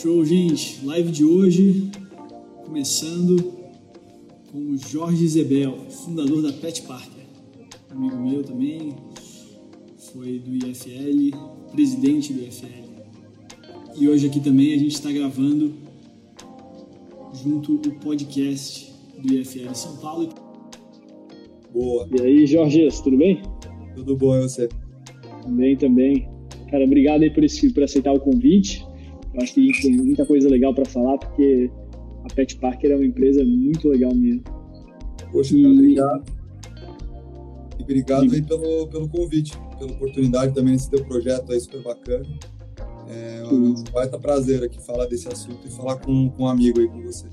Show, gente. Live de hoje, começando com o Jorge Zebel, fundador da Pet Parker. Amigo meu também, foi do IFL, presidente do IFL. E hoje aqui também a gente está gravando junto o podcast do IFL São Paulo. Boa. E aí, Jorge, tudo bem? Tudo bom, e você? Bem também. Cara, obrigado aí por, esse, por aceitar o convite. Eu acho que a gente tem muita coisa legal para falar, porque a Pet Parker é uma empresa muito legal mesmo. Poxa, e... cara, obrigado. E obrigado aí pelo, pelo convite, pela oportunidade também nesse teu projeto aí super bacana. É um baita prazer aqui falar desse assunto e falar com, com um amigo aí com você.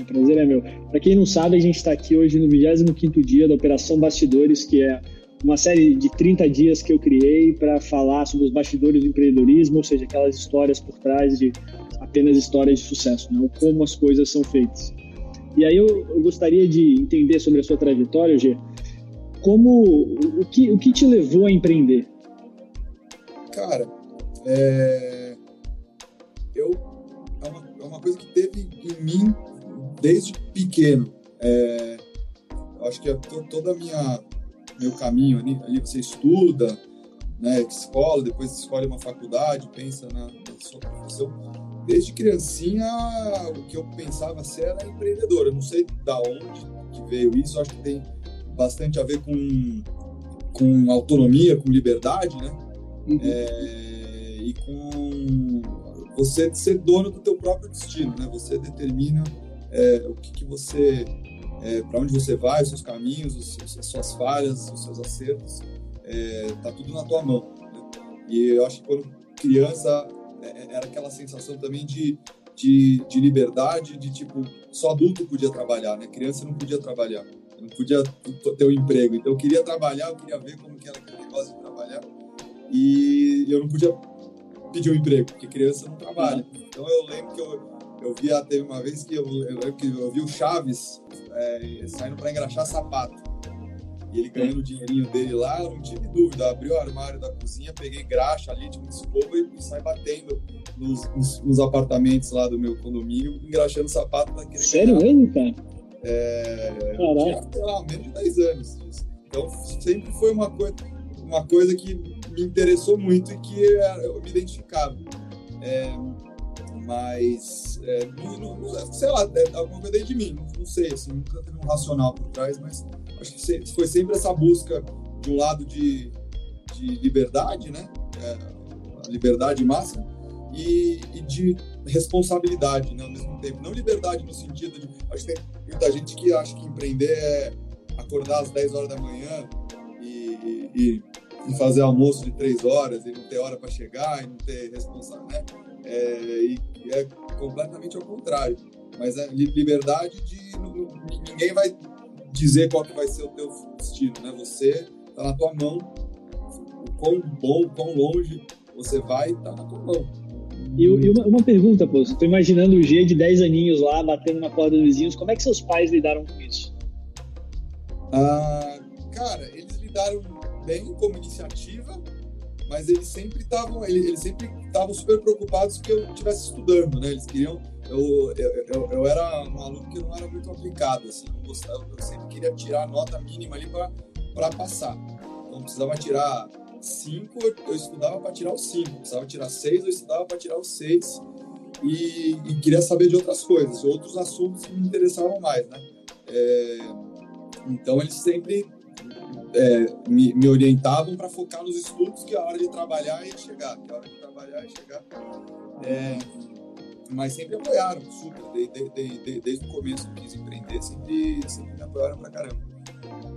O prazer é meu. Para quem não sabe, a gente está aqui hoje no 25º dia da Operação Bastidores, que é uma série de 30 dias que eu criei para falar sobre os bastidores do empreendedorismo, ou seja, aquelas histórias por trás de apenas histórias de sucesso, né? como as coisas são feitas. E aí eu, eu, gostaria de entender sobre a sua trajetória, Gê, como o que, o que te levou a empreender? Cara, é, eu é uma, é uma coisa que teve em mim desde pequeno. É, acho que toda a minha meu caminho ali, ali você estuda, né, escola, depois escolhe uma faculdade, pensa na, na sua profissão. Desde criancinha, o que eu pensava ser era empreendedor. Eu não sei da onde que veio isso, acho que tem bastante a ver com, com autonomia, com liberdade, né? Uhum. É, e com você ser dono do teu próprio destino, né? Você determina é, o que, que você é, para onde você vai, os seus caminhos, os, as suas falhas, os seus acertos, é, tá tudo na tua mão. Né? E eu acho que quando criança é, é, era aquela sensação também de, de, de, liberdade, de tipo, só adulto podia trabalhar, né? Criança não podia trabalhar, não podia ter um emprego. Então eu queria trabalhar, eu queria ver como que era aquele negócio de trabalhar. E eu não podia pedir um emprego, porque criança não trabalha. Então eu lembro que eu, eu vi, teve uma vez que eu, eu, que eu vi o Chaves é, saindo para engraxar sapato. E ele ganhando o dinheirinho dele lá, eu não tive dúvida. Abri o armário da cozinha, peguei graxa ali, tipo, escova e, sai batendo nos, nos, nos, apartamentos lá do meu condomínio, engraxando sapato naquele Sério mesmo, cara? É, Caraca. Tinha, lá, menos de 10 anos. Então sempre foi uma coisa, uma coisa que me interessou muito e que eu me identificava. É, mas, é, sei lá, alguma coisa de mim, não, sei, assim, nunca teve um racional por trás, mas acho que foi sempre essa busca um lado de, de liberdade, né? É, liberdade máxima, e, e, de responsabilidade, né, ao mesmo tempo. Não liberdade no sentido de. Acho que tem muita gente que acha que empreender é acordar às 10 horas da manhã e, e, e fazer almoço de 3 horas e não ter hora para chegar e não ter responsabilidade, né? É, e é completamente ao contrário. Mas é liberdade de ninguém vai dizer qual que vai ser o teu destino, né? Você tá na tua mão. O quão bom, o quão longe você vai, tá na tua mão. E, uma, uma, pergunta, pô, estou imaginando o G de 10 aninhos lá, batendo na porta dos vizinhos, como é que seus pais lidaram com isso? Ah, cara, eles lidaram bem como iniciativa, mas eles sempre estavam eles, sempre estavam super preocupados que eu estivesse estudando, né? Eles queriam eu, eu, eu, eu, era um aluno que não era muito aplicado, assim, não gostava, eu sempre queria tirar a nota mínima ali para passar. Então precisava tirar 5, eu estudava para tirar o 5, precisava tirar 6, eu estudava para tirar o 6 e, e, queria saber de outras coisas, outros assuntos que me interessavam mais, né? É, então eles sempre é, me, me, orientavam para focar nos estudos, que a hora de trabalhar ia chegar, que a hora de trabalhar ia chegar. É, mas sempre apoiaram, super, desde, desde, desde o começo que quis empreender, sempre, sempre me apoiaram pra caramba.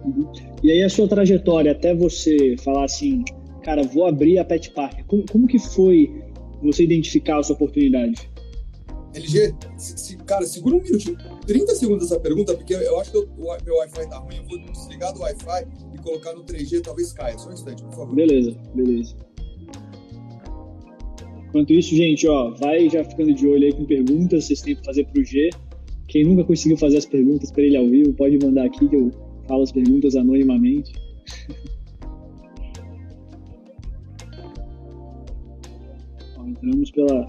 Uhum. E aí a sua trajetória até você falar assim, cara, vou abrir a Pet Park, como, como que foi você identificar a sua oportunidade? LG, se, se, cara, segura um minutinho, 30 segundos essa pergunta, porque eu acho que o, meu Wi-Fi tá ruim, eu vou desligar do Wi-Fi colocar no 3G, talvez caia. Só um instante, por favor. Beleza, beleza. Enquanto isso, gente, ó, vai já ficando de olho aí com perguntas, vocês têm que fazer pro G. Quem nunca conseguiu fazer as perguntas para ele ao vivo, pode mandar aqui que eu falo as perguntas anonimamente. entramos pela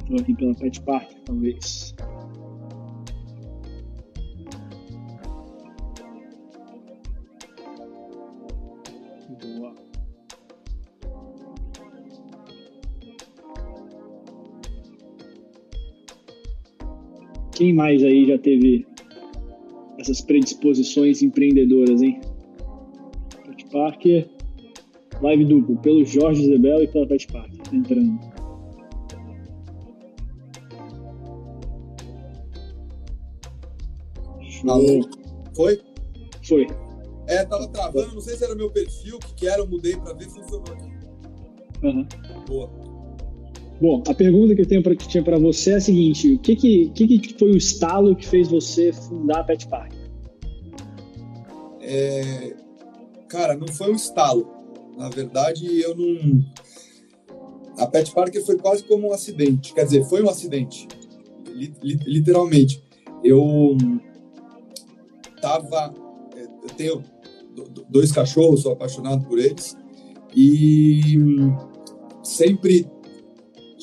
Estou aqui pela Pet Park, talvez. Quem mais aí já teve essas predisposições empreendedoras, hein? Pet Parker, live duplo, pelo Jorge Zebel e pela Pet Parker, entrando. Alô? Foi? Foi. É, tava travando, não sei se era meu perfil, que, que era, eu mudei pra ver, funcionou aqui. Uhum. Boa. Bom, a pergunta que eu tenho pra, que tinha para você é a seguinte: o que que, que que foi o estalo que fez você fundar a Pet Park? É, cara, não foi um estalo. Na verdade, eu não. A Pet Parker foi quase como um acidente. Quer dizer, foi um acidente. Literalmente. Eu tava. É, eu tenho dois cachorros, sou apaixonado por eles. E sempre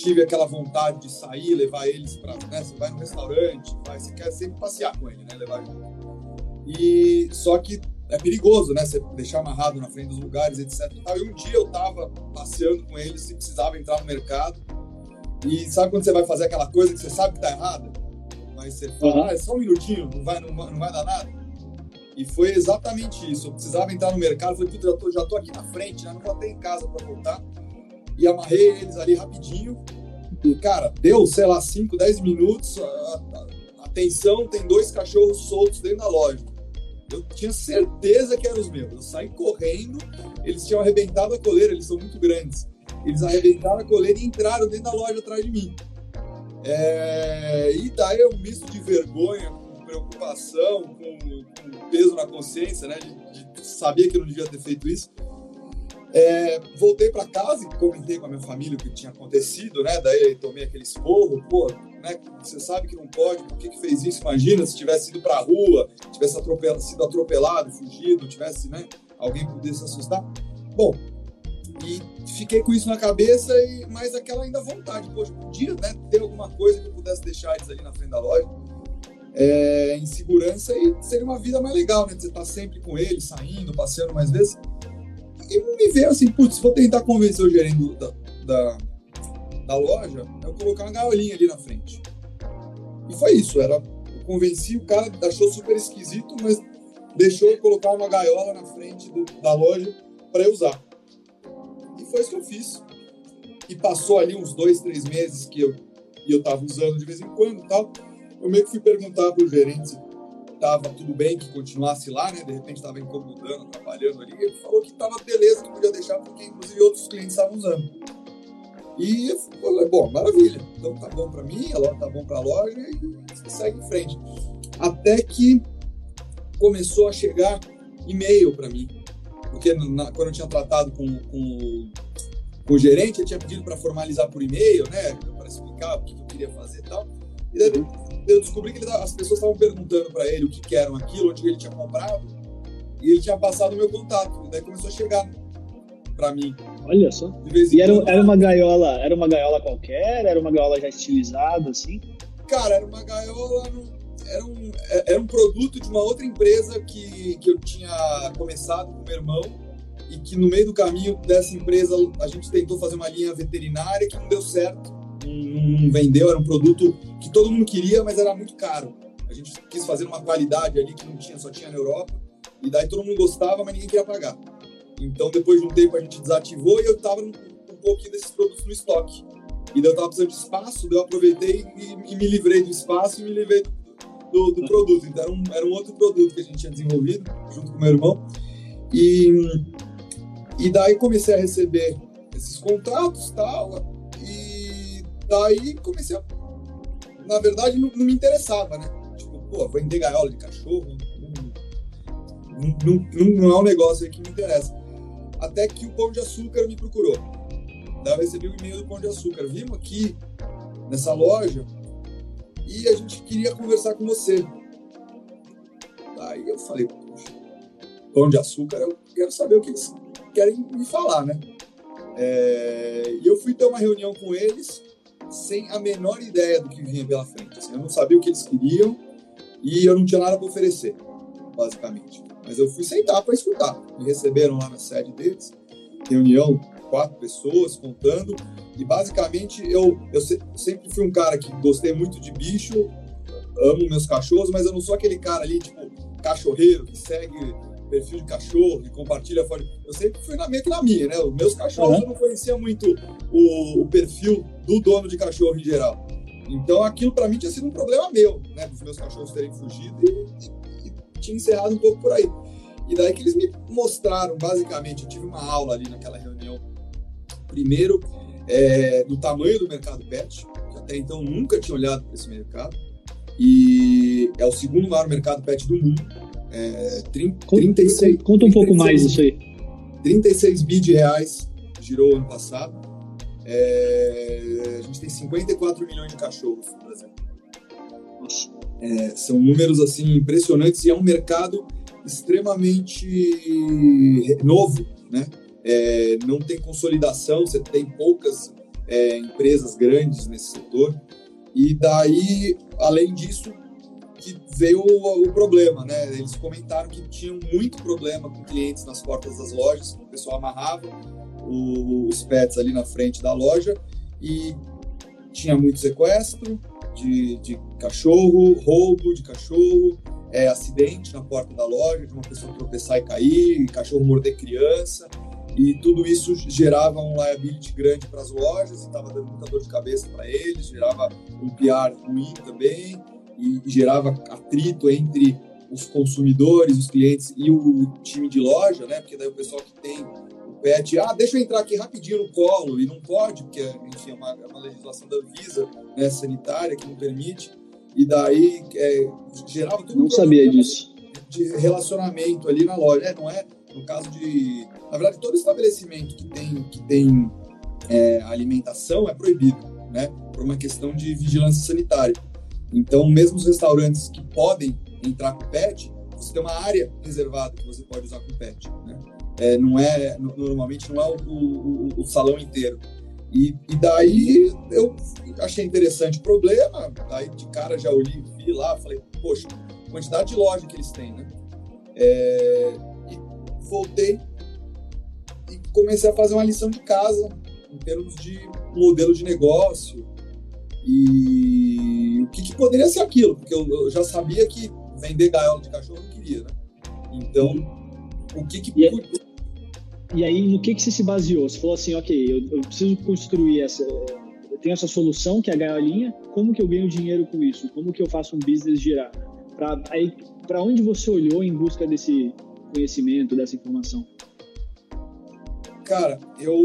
tive aquela vontade de sair, levar eles para. Né, você vai no restaurante, vai, você quer sempre passear com ele, né? Levar E só que é perigoso, né? Você deixar amarrado na frente dos lugares, etc. E um dia eu tava passeando com eles e precisava entrar no mercado. E sabe quando você vai fazer aquela coisa que você sabe que tá errada? Mas você fala, uhum. ah, é só um minutinho, não vai, não, não vai dar nada. E foi exatamente isso. Eu precisava entrar no mercado, falei, puta, já tô, já tô aqui na frente, né? Não vou até em casa para voltar. E amarrei eles ali rapidinho. E, cara, deu, sei lá, 5, 10 minutos. Atenção, tem dois cachorros soltos dentro da loja. Eu tinha certeza que eram os meus. Eu saí correndo, eles tinham arrebentado a coleira, eles são muito grandes. Eles arrebentaram a coleira e entraram dentro da loja atrás de mim. É... E daí um misto de vergonha, com preocupação, com, com peso na consciência, né? De, de, sabia que eu não devia ter feito isso. É, voltei para casa e comentei com a minha família o que tinha acontecido, né? Daí tomei aquele esporro, pô, né? Você sabe que não pode, por que, que fez isso? Imagina se tivesse ido para a rua, tivesse atropelado, sido atropelado, fugido, tivesse, né? Alguém pudesse assustar. Bom, e fiquei com isso na cabeça, e mais aquela ainda vontade, poxa, podia né, ter alguma coisa que eu pudesse deixar eles ali na frente da loja. É, em segurança e seria uma vida mais legal, né? Você tá sempre com eles, saindo, passeando mais vezes e me veio assim, putz, vou tentar convencer o gerente da, da, da loja eu colocar uma gaiolinha ali na frente. E foi isso, era, eu convenci o cara, achou super esquisito, mas deixou eu colocar uma gaiola na frente do, da loja para eu usar. E foi isso que eu fiz. E passou ali uns dois, três meses que eu, eu tava usando de vez em quando tal. Eu meio que fui perguntar pro gerente estava tudo bem que continuasse lá, né? De repente estava incomodando, atrapalhando ali. Ele falou que estava beleza, que podia deixar, porque inclusive outros clientes estavam usando. E eu falei, bom, maravilha. Então tá bom para mim, a loja tá bom para a loja e segue em frente. Até que começou a chegar e-mail para mim. Porque na, quando eu tinha tratado com, com, com o gerente, eu tinha pedido para formalizar por e-mail, né? Para explicar o que eu queria fazer e tal. E daí eu descobri que ele, as pessoas estavam perguntando para ele o que, que eram aquilo, onde ele tinha comprado, e ele tinha passado o meu contato. E daí começou a chegar para mim. Olha só. e era, era uma gaiola, era uma gaiola qualquer? Era uma gaiola já estilizada, assim? Cara, era uma gaiola. Era um, era um produto de uma outra empresa que, que eu tinha começado com meu irmão e que no meio do caminho dessa empresa a gente tentou fazer uma linha veterinária que não deu certo não, vendeu, era um produto que todo mundo queria, mas era muito caro. A gente quis fazer uma qualidade ali que não tinha, só tinha na Europa, e daí todo mundo gostava, mas ninguém queria pagar. Então, depois de um tempo, a gente desativou e eu estava um, um pouquinho desses produtos no estoque. E daí eu estava precisando de espaço, daí eu aproveitei e, e, me livrei do espaço e me livrei do, do, produto. Então, era um, era um outro produto que a gente tinha desenvolvido, junto com meu irmão. E, e daí comecei a receber esses contatos tal, Daí comecei a. Na verdade, não, não me interessava, né? Tipo, pô, vender gaiola de cachorro. Não, não, não, é um negócio que me interessa. Até que o Pão de Açúcar me procurou. Daí eu recebi um e-mail do Pão de Açúcar. Vimos aqui nessa loja e a gente queria conversar com você. Daí eu falei, poxa, Pão de Açúcar, eu quero saber o que eles querem me falar, né? É... E eu fui ter uma reunião com eles sem a menor ideia do que vinha pela frente. Assim, eu não sabia o que eles queriam e eu não tinha nada para oferecer, basicamente. Mas eu fui sentar para escutar. Me receberam lá na sede deles, reunião, quatro pessoas contando. E basicamente eu, eu sempre fui um cara que gostei muito de bicho, amo meus cachorros, mas eu não sou aquele cara ali, tipo, cachorreiro que segue perfil de cachorro, que compartilha foto. Eu sempre fui na, meio que na minha, né? Os meus cachorros uhum. eu não conhecia muito o, o, perfil do dono de cachorro em geral. Então aquilo para mim tinha sido um problema meu, né? Dos meus cachorros terem fugido e, e, e tinha encerrado um pouco por aí. E daí que eles me mostraram, basicamente, eu tive uma aula ali naquela reunião. Primeiro, é, do tamanho do mercado pet, que até então nunca tinha olhado para esse mercado. E é o segundo maior mercado pet do mundo. É, 30, conta, 36, conta um 36, pouco mais isso aí. 36 bi de reais girou ano passado. É, a gente tem 54 milhões de cachorros no Brasil. É, são números assim impressionantes e é um mercado extremamente novo, né? É, não tem consolidação, você tem poucas é, empresas grandes nesse setor. E daí, além disso, que veio o, o, problema, né? Eles comentaram que tinham muito problema com clientes nas portas das lojas, o pessoal amarrava os pets ali na frente da loja e tinha muito sequestro de, de cachorro, roubo de cachorro, é, acidente na porta da loja, de uma pessoa tropeçar e cair, cachorro morder criança. E tudo isso gerava um liability grande para as lojas, estava dando muita dor de cabeça para eles, gerava um PR ruim também, e gerava atrito entre os consumidores, os clientes e o time de loja, né? Porque daí o pessoal que tem o pet, ah, deixa eu entrar aqui rapidinho no colo, e não pode, porque, enfim, é uma, é uma legislação da Visa, né, sanitária, que não permite, e daí é, gerava tudo Não um sabia disso. De relacionamento ali na loja. É, não é no caso de. Na verdade, todo estabelecimento que tem, que tem é, alimentação é proibido, né? Por uma questão de vigilância sanitária. Então, mesmo os restaurantes que podem entrar com pet, você tem uma área reservada que você pode usar com pet, né? É, não é, normalmente não é o, o, o salão inteiro. E, e, daí eu achei interessante o problema, daí de cara já olhei, vi lá, falei, poxa, quantidade de loja que eles têm, né? É, voltei e comecei a fazer uma lição de casa em termos de modelo de negócio e poderia ser aquilo, porque eu, eu, já sabia que vender gaiola de cachorro eu não queria, né? Então, o que que... E, e aí, no que que você se baseou? Você falou assim, ok, eu, eu preciso construir essa... Eu tenho essa solução, que é a gaiolinha, como que eu ganho dinheiro com isso? Como que eu faço um business girar? Para onde você olhou em busca desse, conhecimento, dessa informação? Cara, eu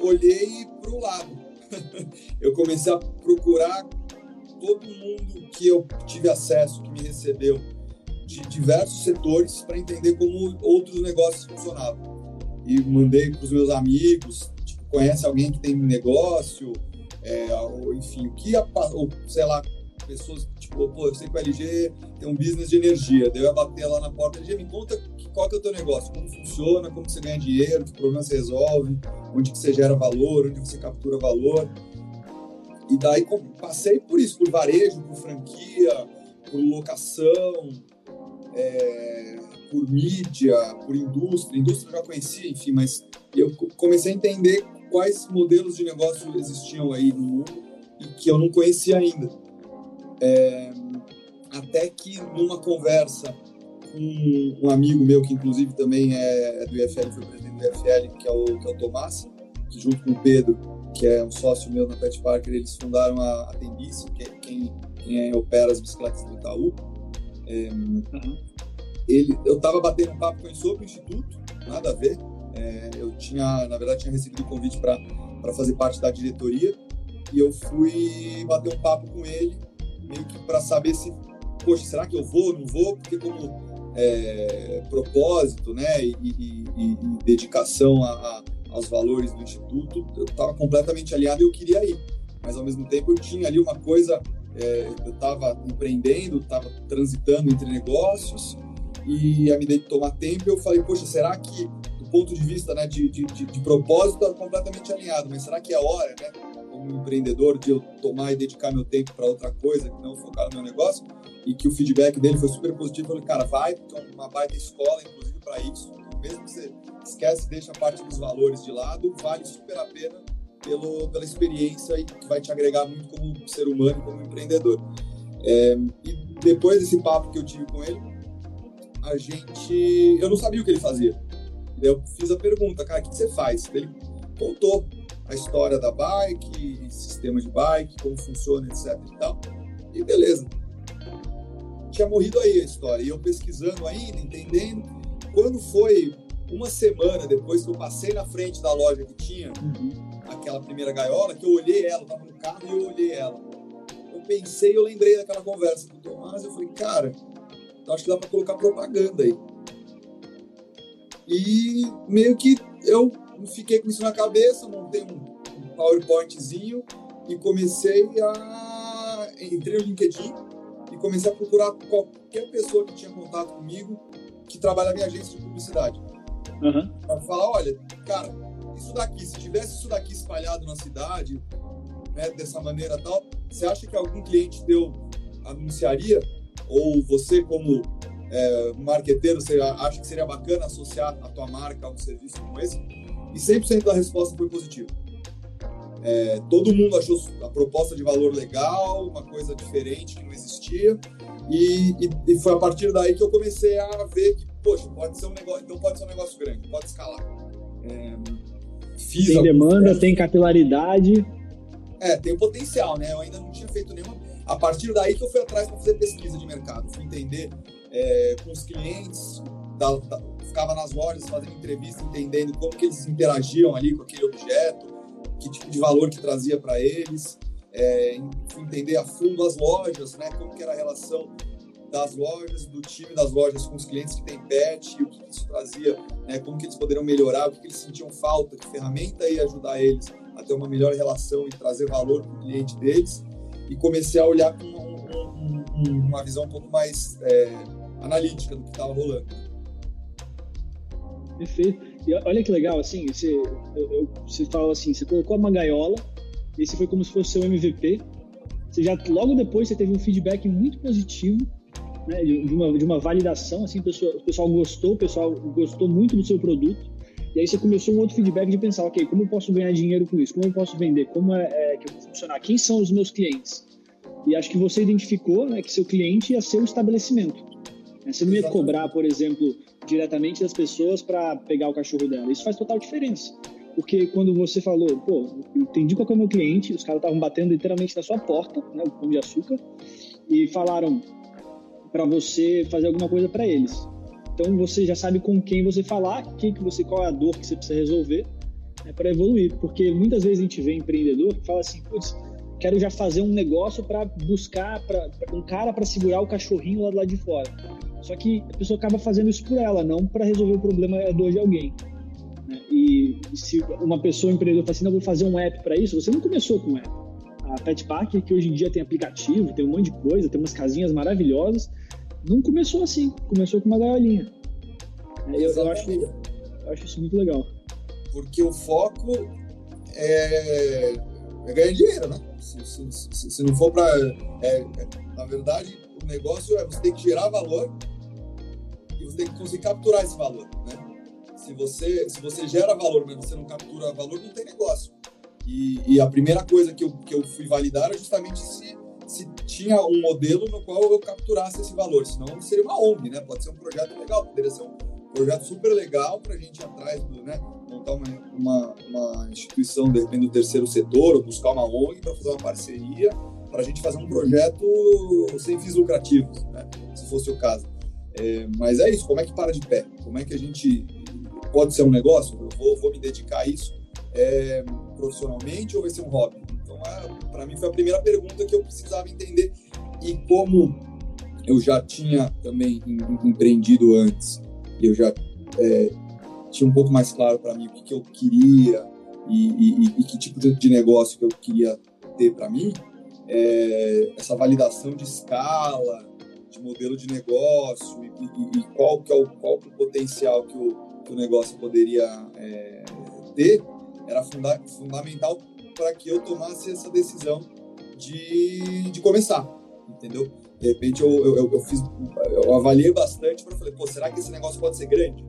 olhei para o lado. eu comecei a procurar todo mundo que eu tive acesso, que me recebeu, de diversos setores, para entender como outros negócios funcionavam. E mandei para os meus amigos, tipo, conhece alguém que tem negócio, é, ou, enfim, o que, ou, sei lá, pessoas, tipo, pô, eu sei que o LG tem um business de energia, daí eu ia bater lá na porta, LG, me conta qual que é o teu negócio, como funciona, como você ganha dinheiro, que problema você resolve, onde que você gera valor, onde você captura valor. E daí passei por isso, por varejo, por franquia, por locação, é, por mídia, por indústria. Indústria eu já conhecia, enfim, mas eu comecei a entender quais modelos de negócio existiam aí no mundo e que eu não conhecia ainda. É, até que numa conversa com um amigo meu, que inclusive também é, é do IFL, foi presidente do IFL, que é o, que é o Tomás, que junto com o Pedro, que é um sócio meu na Pet Parker, eles fundaram a, a Tembice, que é quem, quem opera as bicicletas do Itaú. É, uhum. ele, eu estava batendo um papo com ele sobre o Instituto, nada a ver. É, eu tinha, na verdade, tinha recebido o convite para fazer parte da diretoria e eu fui bater um papo com ele meio que para saber se, poxa, será que eu vou, não vou? Porque como é, propósito, né, e, e, e dedicação a, a, aos valores do instituto, eu estava completamente alinhado e eu queria ir. Mas ao mesmo tempo eu tinha ali uma coisa, é, eu estava empreendendo, estava transitando entre negócios e medida de tomar tempo eu falei, poxa, será que do ponto de vista né, de, de, de, de propósito, estava completamente alinhado, mas será que é a hora, né? como empreendedor de eu tomar e dedicar meu tempo para outra coisa, que não focar no meu negócio, e que o feedback dele foi super positivo. Eu falei, cara, vai, porque uma baita escola, inclusive, para isso. Mesmo que você esquece, deixa a parte dos valores de lado, vale super a pena pelo, pela experiência e vai te agregar muito como ser humano como empreendedor. É, e depois desse papo que eu tive com ele, a gente. Eu não sabia o que ele fazia. Eu fiz a pergunta, cara, o que você faz? Ele contou a história da bike, sistema de bike, como funciona, etc e tal. E beleza. Tinha morrido aí a história. E eu pesquisando ainda, entendendo. Quando foi uma semana depois que eu passei na frente da loja que tinha uhum. aquela primeira gaiola, que eu olhei ela, eu tava no carro e eu olhei ela. Eu pensei, eu lembrei daquela conversa com o Tomás, eu falei, cara, acho que dá para colocar propaganda aí. E meio que eu fiquei com isso na cabeça, montei um, um PowerPointzinho e comecei a. Entrei no LinkedIn e comecei a procurar qualquer pessoa que tinha contato comigo que trabalha em agência de publicidade. Uhum. Para falar: olha, cara, isso daqui, se tivesse isso daqui espalhado na cidade, né, dessa maneira tal, você acha que algum cliente teu anunciaria? Ou você, como é, marqueteiro, você acha que seria bacana associar a tua marca a um serviço como esse? E 100% da resposta foi positiva. É, todo mundo achou a proposta de valor legal, uma coisa diferente que não existia. E, e, e, foi a partir daí que eu comecei a ver que, poxa, pode ser um negócio, então pode ser um negócio grande, pode escalar. É, tem demanda, tem capilaridade. É, tem o potencial, né? Eu ainda não tinha feito nenhuma. A partir daí que eu fui atrás para fazer pesquisa de mercado, fui entender é, com os clientes, da, da, ficava nas lojas fazendo entrevista, entendendo como que eles interagiam ali com aquele objeto, que tipo de valor que trazia para eles, é, entender a fundo as lojas, né, como que era a relação das lojas, do time das lojas com os clientes que tem pet, e o que isso trazia, né, como que eles poderiam melhorar, o que, que eles sentiam falta, que ferramenta ia ajudar eles a ter uma melhor relação e trazer valor para o cliente deles. E comecei a olhar com uma, uma visão um pouco mais é, analítica do que estava rolando. Perfeito. E olha que legal, assim, você, eu, você fala assim, você colocou uma gaiola, esse foi como se fosse seu MVP. Você já logo depois você teve um feedback muito positivo, né, de, uma, de uma validação, assim, o pessoal, o pessoal gostou, o pessoal gostou muito do seu produto. E aí você começou um outro feedback de pensar, ok, como eu posso ganhar dinheiro com isso? Como eu posso vender? Como é, é que eu vou funcionar? Quem são os meus clientes? E acho que você identificou né, que seu cliente ia ser o estabelecimento. Né? Você não ia cobrar, por exemplo, diretamente das pessoas para pegar o cachorro dela. Isso faz total diferença. Porque quando você falou, pô, eu entendi qual é o meu cliente, os caras estavam batendo literalmente na sua porta, né, o pão de açúcar, e falaram para você fazer alguma coisa para eles. Então você já sabe com quem você falar, quem que você, qual é a dor que você precisa resolver né, para evoluir. Porque muitas vezes a gente vê empreendedor que fala assim, putz, quero já fazer um negócio para buscar pra, pra, um cara para segurar o cachorrinho lá do lado de fora. Só que a pessoa acaba fazendo isso por ela, não para resolver o problema a dor de alguém. Né? E se uma pessoa empreendedora fala assim, não, vou fazer um app para isso, você não começou com um app. A Pet Park, que hoje em dia tem aplicativo, tem um monte de coisa, tem umas casinhas maravilhosas, não começou assim, começou com uma gaiolinha. É, eu, eu, acho, eu acho isso muito legal. Porque o foco é, é ganhar dinheiro, né? Se, se, se, se não for para. É, na verdade, o negócio é você tem que gerar valor e você tem que conseguir capturar esse valor, né? Se você, se você gera valor, mas você não captura valor, não tem negócio. E, e a primeira coisa que eu, que eu fui validar era justamente se, se tinha um modelo no qual eu capturasse esse valor. Senão seria uma ONG, né? Pode ser um projeto legal, poderia ser um projeto super legal para a gente ir atrás do, né? montar uma, uma, uma, instituição, de repente, do terceiro setor, ou buscar uma ONG para fazer uma parceria, para a gente fazer um projeto sem fins lucrativos, né? se fosse o caso. É, mas é isso, como é que para de pé? Como é que a gente pode ser um negócio? Eu vou, vou me dedicar a isso é, profissionalmente ou vai ser um hobby? Então, para mim, foi a primeira pergunta que eu precisava entender. E como eu já tinha também empreendido antes, eu já é, tinha um pouco mais claro para mim o que, que eu queria e, e, e, que tipo de, negócio que eu queria ter para mim, é, essa validação de escala, de modelo de negócio e, e qual que é o, qual que é o potencial que o, que o negócio poderia é, ter, era funda, fundamental para que eu tomasse essa decisão de, de começar, entendeu? De repente eu, eu, eu fiz, eu avaliei bastante para falar, pô, será que esse negócio pode ser grande?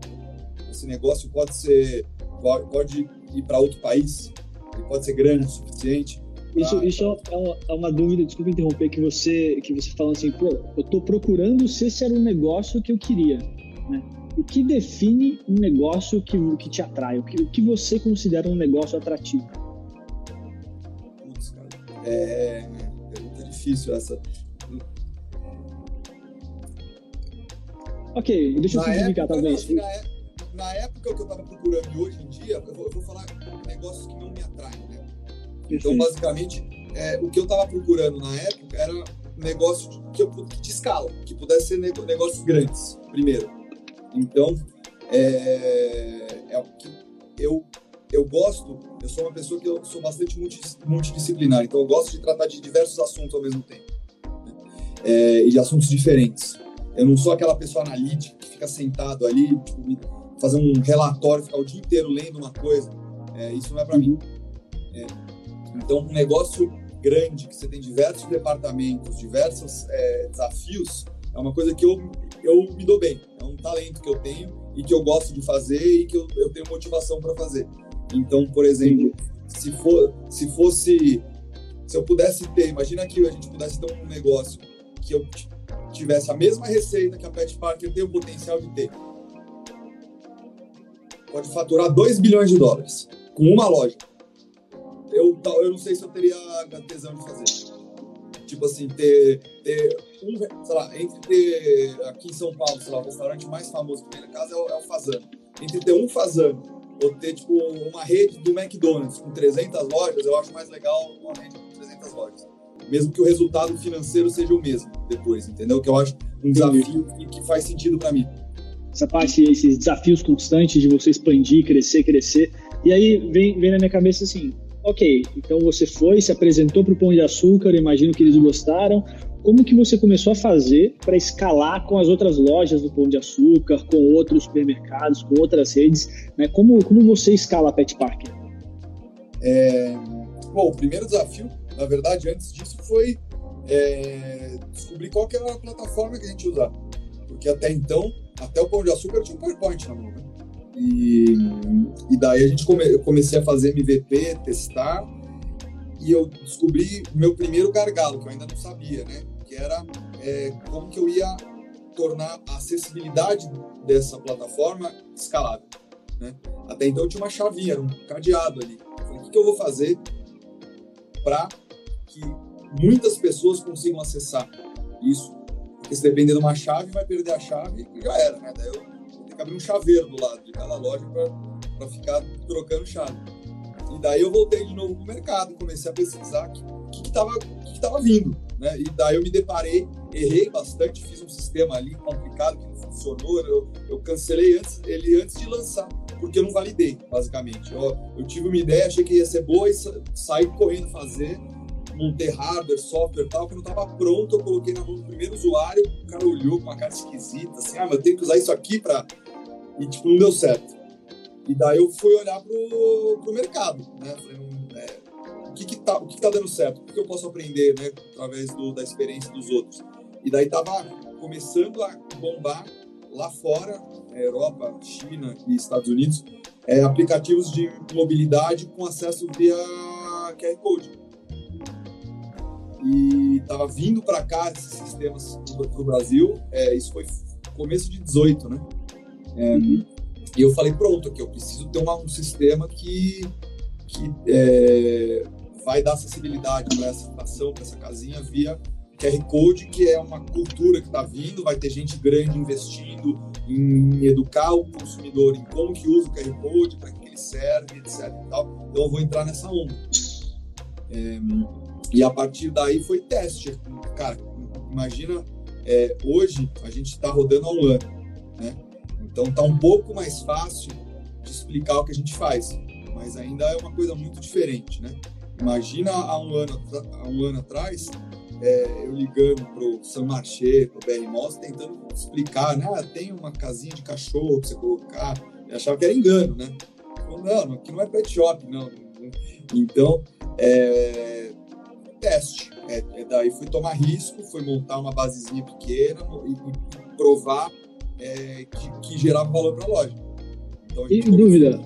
Esse negócio pode ser, pode ir para outro país? Ele pode ser grande o suficiente? Isso, pra... isso é, uma, é uma dúvida, desculpa interromper, que você, que você falou assim, pô, eu tô procurando se esse era um negócio que eu queria, né? O que define um negócio que, que te atrai? O que, o que você considera um negócio atrativo? Putz, cara, é, é muito difícil essa. Ok, deixa eu simplificar, talvez. Não, na, na, época que eu estava procurando e hoje em dia, eu vou, eu vou falar negócios que não me atraem? Então, basicamente, é, o que eu estava procurando na época era negócio que, eu, de escala, que pudesse ser negócios grandes, primeiro. Então, é, é o que eu, eu gosto, eu sou uma pessoa que eu sou bastante multidisciplinar, então eu gosto de tratar de diversos assuntos ao mesmo tempo. Né? É, e de assuntos diferentes. Eu não sou aquela pessoa analítica que fica sentado ali, tipo, fazer um relatório, ficar o dia inteiro lendo uma coisa. É, isso não é para mim. É, então, um negócio grande, que você tem diversos departamentos, diversos é, desafios, é uma coisa que eu, eu me dou bem. É um talento que eu tenho e que eu gosto de fazer e que eu, eu tenho motivação para fazer. Então, por exemplo, se, for, se fosse. Se eu pudesse ter, imagina que a gente pudesse ter um negócio que eu tivesse a mesma receita que a Pet Parker tem o potencial de ter. Pode faturar 2 bilhões de dólares com uma loja. Eu, eu não sei se eu teria a tesão de fazer. Tipo assim, ter, ter um, sei lá, entre ter aqui em São Paulo, sei lá, o restaurante mais famoso que tem na casa é o, é o Fazano. Entre ter um Fazano ou ter, tipo, uma rede do McDonald's com 300 lojas, eu acho mais legal uma rede com 300 lojas. Mesmo que o resultado financeiro seja o mesmo depois, entendeu? Que eu acho um desafio que, que faz sentido para mim. Essa parte, esses desafios constantes de você expandir, crescer, crescer. E aí vem, vem na minha cabeça assim, ok, então você foi, se apresentou para o Pão de Açúcar, imagino que eles gostaram. Como que você começou a fazer para escalar com as outras lojas do Pão de Açúcar, com outros supermercados, com outras redes? Né? Como, como você escala a Pet Parker? É, bom, o primeiro desafio, na verdade, antes disso, foi é, descobrir qual que era a plataforma que a gente usava. Porque até então, até o Pão de Açúcar tinha um PowerPoint na mão, né? E, e daí a gente come, eu comecei a fazer MVP, testar, e eu descobri meu primeiro gargalo, que eu ainda não sabia, né? Que era é, como que eu ia tornar a acessibilidade dessa plataforma escalável. Né? Até então eu tinha uma chavinha, era um cadeado ali. Eu falei, o que, que eu vou fazer para que muitas pessoas consigam acessar isso? Porque se depender de uma chave, vai perder a chave e já era, né? Daí eu que abrir um chaveiro do lado de cada loja para ficar trocando chave. E daí eu voltei de novo pro mercado, comecei a pesquisar o que estava que que tava vindo. Né? E daí eu me deparei, errei bastante, fiz um sistema ali complicado que não funcionou, eu, eu cancelei antes, ele antes de lançar, porque eu não validei, basicamente. Eu, eu tive uma ideia, achei que ia ser boa e sa saí correndo fazer, montei hardware, software tal, que não estava pronto, eu coloquei na mão do primeiro usuário, o cara olhou com uma cara esquisita, assim, ah, mas eu tenho que usar isso aqui para e, tipo, não deu certo. E daí eu fui olhar pro, pro mercado, né? Falei, é, o que que tá, o que, que tá dando certo? O que, que eu posso aprender, né? Através do, da experiência dos outros. E daí tava começando a bombar lá fora, Europa, China e Estados Unidos, é, aplicativos de mobilidade com acesso via QR Code. E estava vindo para cá esses sistemas para o Brasil, é, isso foi começo de 18, né? É, uhum. E eu falei, pronto, aqui eu preciso ter uma, um sistema que, que é, vai dar acessibilidade para essa estação, para essa casinha via QR Code, que é uma cultura que está vindo, vai ter gente grande investindo em educar o consumidor em como que usa o QR Code, para que ele serve, etc. Então eu vou entrar nessa onda. É, e a partir daí foi teste. Cara, imagina, é, hoje a gente está rodando um ano? Então tá um pouco mais fácil de explicar o que a gente faz, mas ainda é uma coisa muito diferente, né? Imagina há um ano, há um ano atrás, é, eu ligando pro São Marché, pro BR Moss, tentando explicar, né? Ah, tem uma casinha de cachorro pra você colocar. Eu achava que era engano, né? Falei, não, aqui não é pet shop, não. Então, é, teste. É, é, daí fui tomar risco, fui montar uma basezinha pequena e provar é, que, que, gerava valor para a loja. Então, e dúvida,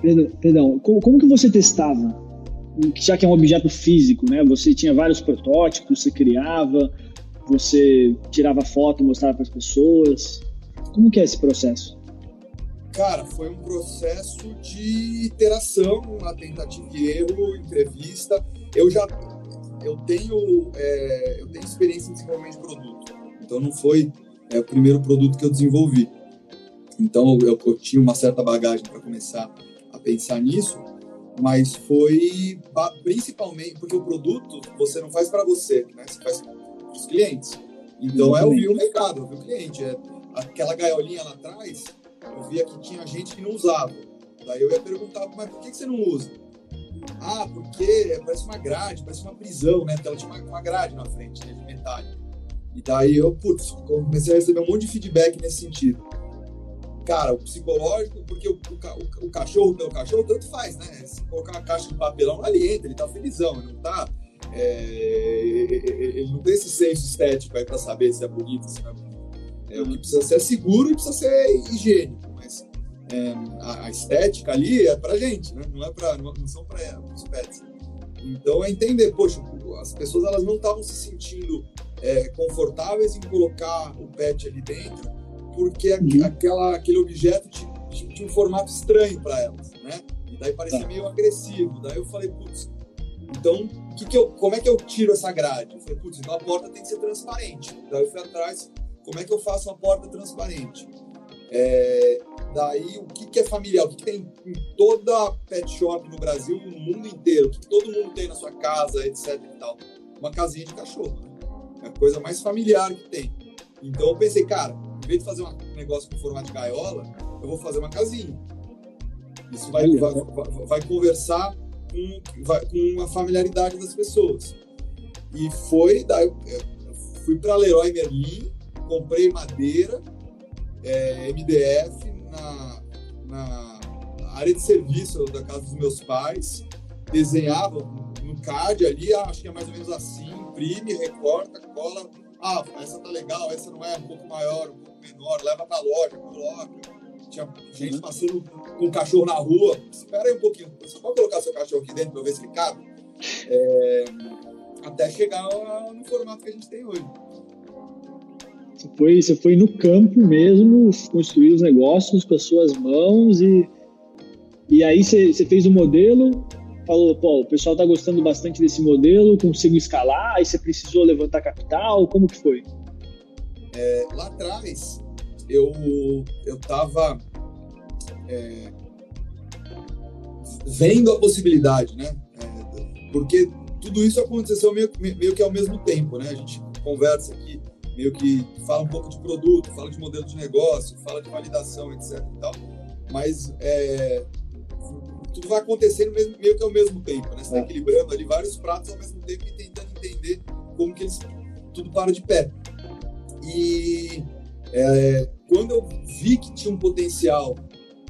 perdão, perdão, como, como que você testava? Já que é um objeto físico, né? Você tinha vários protótipos, você criava, você tirava foto, mostrava para as pessoas. Como que é esse processo? Cara, foi um processo de iteração, uma tentativa e erro, entrevista. Eu já eu tenho é, eu tenho experiência em desenvolvimento de produto, então não foi é, o primeiro produto que eu desenvolvi. Então eu, eu tinha uma certa bagagem para começar a pensar nisso, mas foi principalmente porque o produto você não faz para você, né? Você faz para os clientes. Então é ouvir o mercado, ouvir o cliente. É aquela gaiolinha lá atrás eu via que tinha gente que não usava. Daí eu ia perguntar, mas por que, você não usa? Ah, porque parece uma grade, parece uma prisão, né? Porque ela tinha uma, grade na frente, né, de metal. E daí eu, putz, comecei a receber um monte de feedback nesse sentido. Cara, o psicológico, porque o, o, o cachorro cachorro, tanto faz, né? Se colocar uma caixa de papelão, ali entra, ele tá felizão, ele não tá. É, ele não tem esse senso estético aí pra saber se é bonito, se não é bonito. É, o que precisa ser seguro e precisa ser higiênico, mas é, a, a, estética ali é pra gente, né? Não, é pra, não, não são para os pets. Então é entender, poxa, as pessoas elas não estavam se sentindo é, confortáveis em colocar o pet ali dentro, porque uhum. aquela, aquele objeto tinha, tinha um formato estranho para elas, né? E daí parecia tá. meio agressivo. Daí eu falei, putz, então que que eu, como é que eu tiro essa grade? Eu falei, putz, então a porta tem que ser transparente. Daí eu fui atrás como é que eu faço uma porta transparente? É, daí, o que, que é familiar? O que, que, tem em toda pet shop no Brasil, no mundo inteiro? O que, que, todo mundo tem na sua casa, etc e tal? Uma casinha de cachorro. Né? É a coisa mais familiar que tem. Então, eu pensei, cara, em vez de fazer um negócio com formato de gaiola, eu vou fazer uma casinha. Isso vai, vai, vai, conversar com, vai, com a familiaridade das pessoas. E foi, daí eu fui para Leroy Merlin, comprei madeira, é, MDF, na, na, área de serviço da casa dos meus pais, desenhava no card ali, acho que é mais ou menos assim, imprime, recorta, cola, ah, essa tá legal, essa não é, um pouco maior, um pouco menor, leva pra loja, coloca. Tinha gente uhum. passando com o cachorro na rua, espera aí um pouquinho, você pode colocar seu cachorro aqui dentro pra ver se ele cabe? É, até chegar no formato que a gente tem hoje. Você foi, você foi no campo mesmo, construir os negócios com as suas mãos e, e aí você, você fez o um modelo, falou, pô, o pessoal está gostando bastante desse modelo, consigo escalar, aí você precisou levantar capital, como que foi? É, lá atrás, eu eu estava é, vendo a possibilidade, né? É, porque tudo isso aconteceu meio, meio que ao mesmo tempo, né? A gente conversa aqui meio que fala um pouco de produto, fala de modelo de negócio, fala de validação, etc. E tal, mas é, tudo vai acontecendo mesmo, meio que ao mesmo tempo, né? Você está é. equilibrando ali vários pratos ao mesmo tempo e tentando entender como que eles tudo para de pé. E é, quando eu vi que tinha um potencial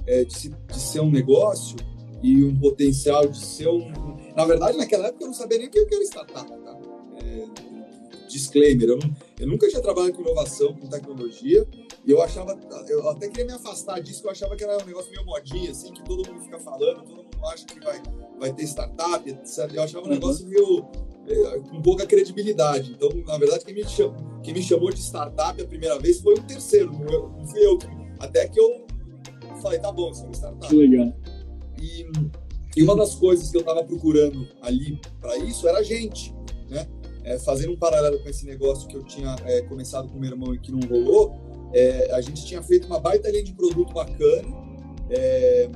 é, de, de, ser um negócio e um potencial de ser um. Na verdade, naquela época eu não sabia nem o que era startup. Tá? É, disclaimer, eu, não, eu, nunca tinha trabalhado com inovação, com tecnologia, e eu achava, eu até queria me afastar disso, que eu achava que era um negócio meio modinha, assim, que todo mundo fica falando, todo mundo acha que vai, vai ter startup, etc. Eu achava um uhum. negócio meio, é, com pouca credibilidade. Então, na verdade, quem me, chamou, quem me chamou de startup a primeira vez foi o terceiro, não, não fui eu. Até que eu falei, tá bom, isso é uma startup. Que legal. E, e uma das coisas que eu estava procurando ali para isso era gente, né? é, fazendo um paralelo com esse negócio que eu tinha é, começado com meu irmão e que não rolou, é, a gente tinha feito uma baita linha de produto bacana, é,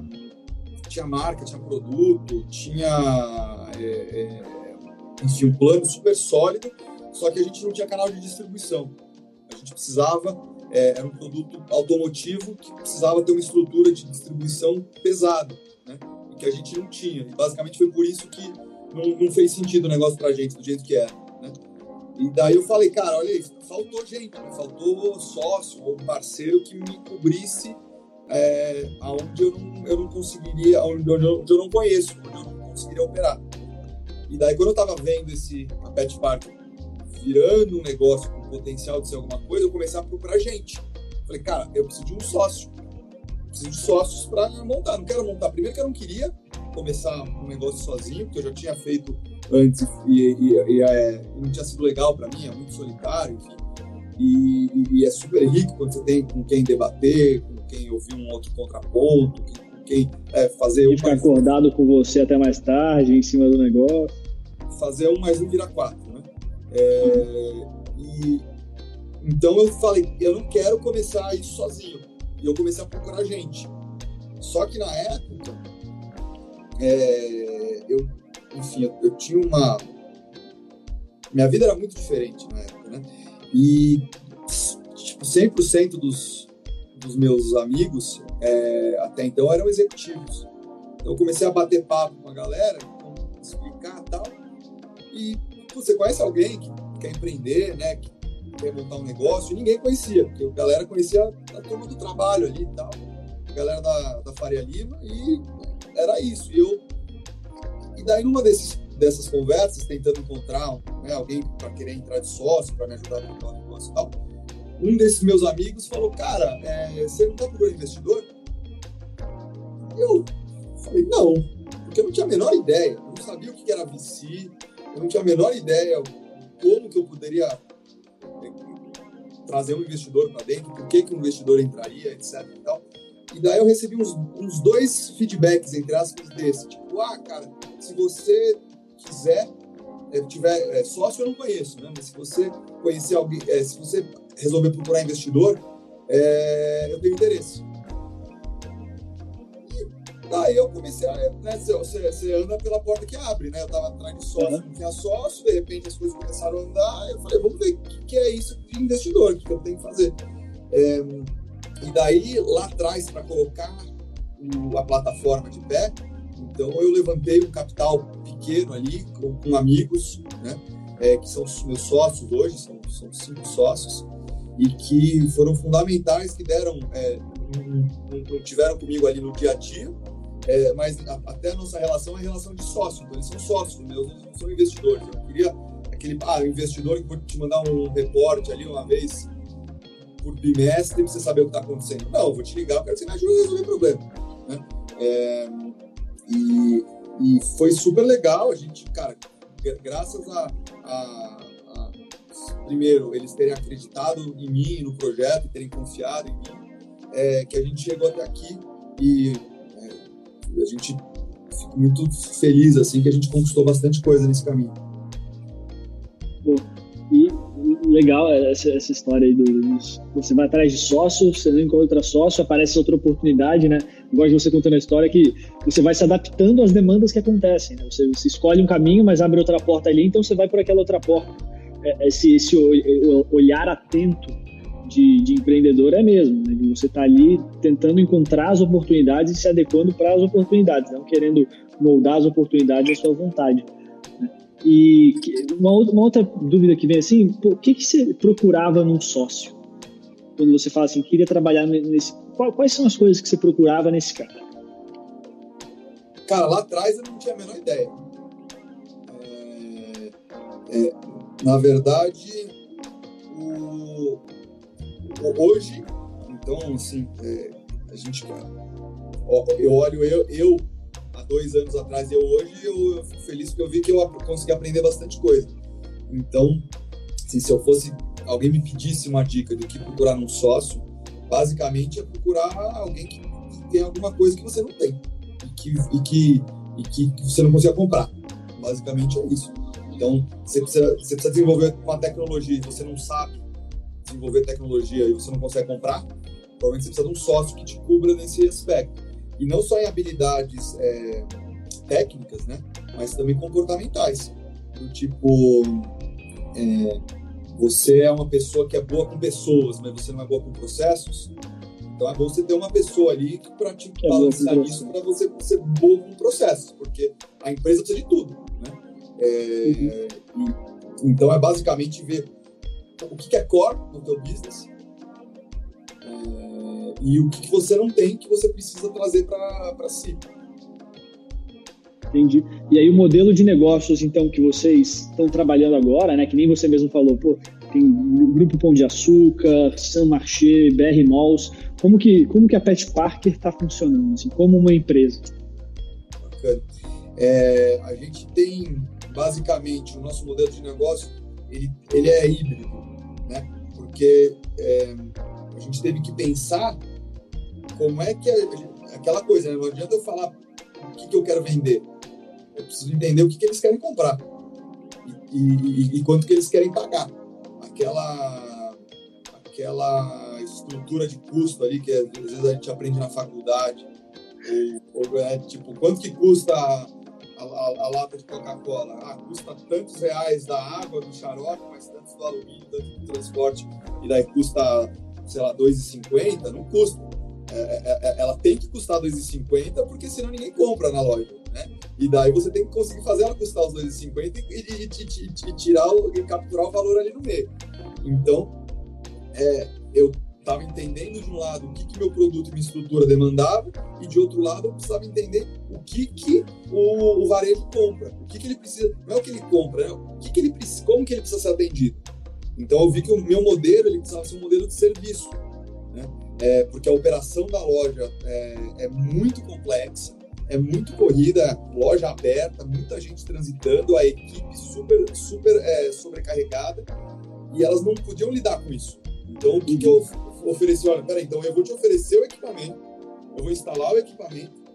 tinha marca, tinha produto, tinha é, é, enfim, um plano super sólido, só que a gente não tinha canal de distribuição. A gente precisava, era um produto automotivo que precisava ter uma estrutura de distribuição pesada, né? Que a gente não tinha. E basicamente foi por isso que não, não fez sentido o negócio para a gente do jeito que era. E daí eu falei, cara, olha isso, faltou gente, faltou sócio ou parceiro que me cobrisse é, aonde eu não, eu não conseguiria, onde eu, onde eu não conheço, onde eu não conseguiria operar. E daí, quando eu estava vendo esse a Pet Park virando um negócio com potencial de ser alguma coisa, eu comecei a procurar gente. Falei, cara, eu preciso de um sócio. preciso de sócios para montar. Não quero montar. Primeiro que eu não queria começar um negócio sozinho, porque eu já tinha feito antes e, e, e é, não tinha sido legal para mim, é muito solitário, enfim. E, e, é super rico quando você tem com quem debater, com quem ouvir um outro contraponto, com quem é, fazer um ficar mais... acordado com você até mais tarde, em cima do negócio. Fazer um mais um vira quatro, né? É, e, então eu falei, eu não quero começar isso sozinho. E eu comecei a procurar gente. Só que na época, é, eu, enfim, eu, eu, tinha uma. Minha vida era muito diferente na época, né? E tipo, 100% dos, dos meus amigos é, até então eram executivos. Então eu comecei a bater papo com a galera, explicar tal. E você conhece alguém que quer empreender, né? Que quer montar um negócio, e ninguém conhecia, porque a galera conhecia a turma do trabalho ali e tal, a galera da, da Faria Lima, e era isso. E eu. E daí, numa desses, dessas conversas, tentando encontrar né, alguém para querer entrar de sócio, para me ajudar um negócio e tal, um desses meus amigos falou: Cara, é, você não está procurando investidor? Eu falei: Não, porque eu não tinha a menor ideia. Eu não sabia o que era VC, eu não tinha a menor ideia como que eu poderia é, trazer um investidor para dentro, por que, que um investidor entraria, etc. E, tal. E daí eu recebi uns, uns dois feedbacks, entre aspas, desse. Tipo, ah, cara, se você quiser, é, tiver é, sócio, eu não conheço, né? Mas se você conhecer alguém, é, se você resolver procurar investidor, é, eu tenho interesse. E daí eu comecei a. Né, você, você, anda pela porta que abre, né? Eu estava atrás de sócio, uhum. não tinha sócio, de repente as coisas começaram a andar. Eu falei, vamos ver o que, que é isso de investidor, o que eu tenho que fazer. É, e daí, lá atrás, para colocar o, a plataforma de pé, então eu levantei um capital pequeno ali, com, com amigos, né? É, que são os meus sócios hoje, são, são cinco sócios e que foram fundamentais, que deram, é, não, não, tiveram comigo ali no dia a dia, é, mas a, até a nossa relação é relação de sócio, então eles são sócios meus, eles não são investidores. Eu queria aquele ah, investidor que pode te mandar um reporte ali uma vez por bimestre pra você saber o que está acontecendo. Não, vou te ligar, eu quero que você me ajude a resolver o problema. Né? É, e, e foi super legal, a gente, cara, graças a, a primeiro, eles terem acreditado em mim, no projeto, terem confiado em mim, é, que a gente chegou até aqui e é, a gente fica muito feliz assim que a gente conquistou bastante coisa nesse caminho. Legal essa, essa história aí do, dos, você vai atrás de sócio, você não encontra sócio, aparece outra oportunidade, né? Gosto de você contando a história que você vai se adaptando às demandas que acontecem, né? Você, você escolhe um caminho, mas abre outra porta ali, então você vai por aquela outra porta. É, esse, esse olhar atento de, de, empreendedor é mesmo, né? você está ali tentando encontrar as oportunidades e se adequando para as oportunidades, não querendo moldar as oportunidades à sua vontade. E uma, uma, outra dúvida que vem assim, o que, que você procurava num sócio? Quando você fala assim, queria trabalhar nesse... Quais são as coisas que você procurava nesse cara? Cara, lá atrás eu não tinha a menor ideia. É, é, na verdade, o, hoje, então, assim, é, a gente, eu olho eu, eu há dois anos atrás e eu hoje, eu, eu fico feliz porque eu vi que eu consegui aprender bastante coisa. Então, assim, se eu fosse, alguém me pedisse uma dica do que procurar num sócio, basicamente é procurar alguém que, tem alguma coisa que você não tem e que, e que, e que você não consiga comprar. Basicamente é isso. Então, você precisa, você precisa desenvolver uma tecnologia e você não sabe desenvolver tecnologia e você não consegue comprar, provavelmente você precisa de um sócio que te cubra nesse aspecto. E não só em habilidades é, técnicas, né? Mas também comportamentais. Do tipo, é, você é uma pessoa que é boa com pessoas, mas você não é boa com processos. Então é bom você ter uma pessoa ali para te é balancear nisso para você ser boa com processos, porque a empresa precisa de tudo. É, uhum. e, então é basicamente ver o que é core no teu business é, e o que você não tem que você precisa trazer para si. Entendi. E aí o modelo de negócios, então, que vocês estão trabalhando agora, né? Que nem você mesmo falou, pô, tem Grupo Pão de Açúcar, San Marché, BR Malls. Como que, como que a Pet Parker está funcionando, assim, como uma empresa? Bacana. É, a gente tem, basicamente, o nosso modelo de negócio, ele, ele é híbrido, né? Porque é, a gente teve que pensar como é que... A, aquela coisa, né? Não adianta eu falar o que, que eu quero vender. Eu preciso entender o que, que eles querem comprar e, e, e quanto que eles querem pagar. Aquela, aquela estrutura de custo ali que às vezes a gente aprende na faculdade. Ou é, tipo, quanto que custa a, a, a lata de Coca-Cola? Ah, custa tantos reais da água, do xarope, mas tantos do alumínio, tanto do transporte, e daí custa, sei lá, 2,50? Não custa. É, é, é, ela tem que custar 2,50 porque senão ninguém compra na loja, né? E daí você tem que conseguir fazer ela custar os 2,50 e, e, e, e, tirar o, e capturar o valor ali no meio. Então, é, eu estava entendendo de um lado o que, que meu produto e minha estrutura demandava e de outro lado eu precisava entender o que, que o, o varejo compra, o que, que ele precisa, não é o que ele compra, né? o que, que ele precisa, como que ele precisa ser atendido. Então eu vi que o meu modelo ele precisava ser um modelo de serviço? É, porque a operação da loja é, é, muito complexa, é muito corrida, loja aberta, muita gente transitando, a equipe super, super é, sobrecarregada e elas não podiam lidar com isso. Então, o que, que eu ofereci? Olha, peraí, então eu vou te oferecer o equipamento, eu vou instalar o equipamento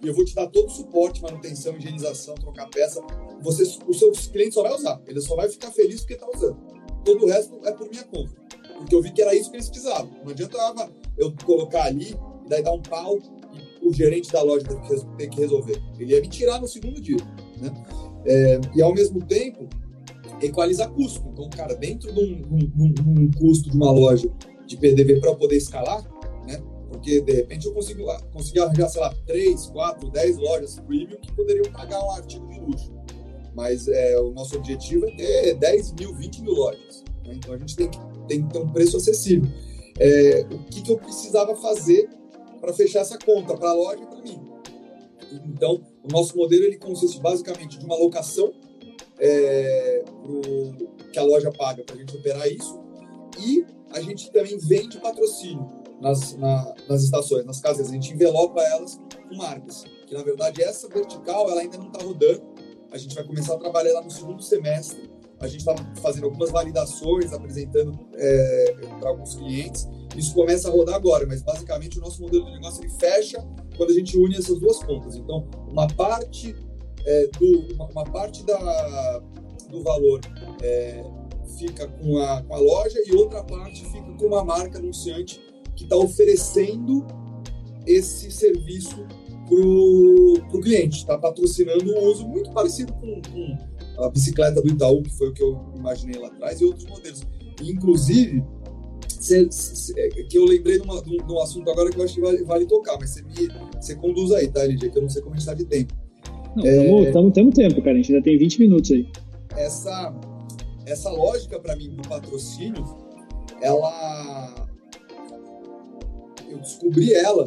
e eu vou te dar todo o suporte, manutenção, higienização, trocar peça. Você, os seus clientes só vai usar, ele só vai ficar feliz porque está usando. Todo o resto é por minha conta porque eu vi que era isso que eles precisavam. Não adiantava eu colocar ali e daí dar um pau e o gerente da loja ter que resolver. Ele ia me tirar no segundo dia. Né? É, e ao mesmo tempo, equalizar custo. Então, cara, dentro de um, um, um custo de uma loja de PDV para poder escalar, né? Porque de repente eu consigo, consigo arranjar, sei lá, 3, 4, 10 lojas premium que poderiam pagar um artigo de luxo. Mas é, o nosso objetivo é ter 10 mil, 20 mil lojas. Né? Então a gente tem que tem que ter um preço acessível. É, o que, que eu precisava fazer para fechar essa conta para a loja e para mim? Então, o nosso modelo ele consiste basicamente de uma locação é, pro, que a loja paga para a gente operar isso e a gente também vende patrocínio nas, na, nas estações, nas casas. A gente envelopa elas com marcas. Que na verdade essa vertical ela ainda não está rodando. A gente vai começar a trabalhar lá no segundo semestre a gente está fazendo algumas validações, apresentando é, para alguns clientes. Isso começa a rodar agora, mas basicamente o nosso modelo de negócio ele fecha quando a gente une essas duas pontas. Então, uma parte é, do uma, uma, parte da, do valor é, fica com a, com a loja e outra parte fica com uma marca anunciante que está oferecendo esse serviço para o cliente, está patrocinando o uso muito parecido com, com a bicicleta do Itaú, que foi o que eu imaginei lá atrás, e outros modelos. inclusive, cê, cê, é, que eu lembrei de, uma, de, um, de, um, assunto agora que eu acho que vale, vale tocar, mas você me você conduz aí, tá, Lidia? Que eu não sei como a gente está de tempo. Não, é, temos tempo, cara. A gente ainda tem 20 minutos aí. Essa, essa lógica, para mim, do patrocínio, ela. Eu descobri ela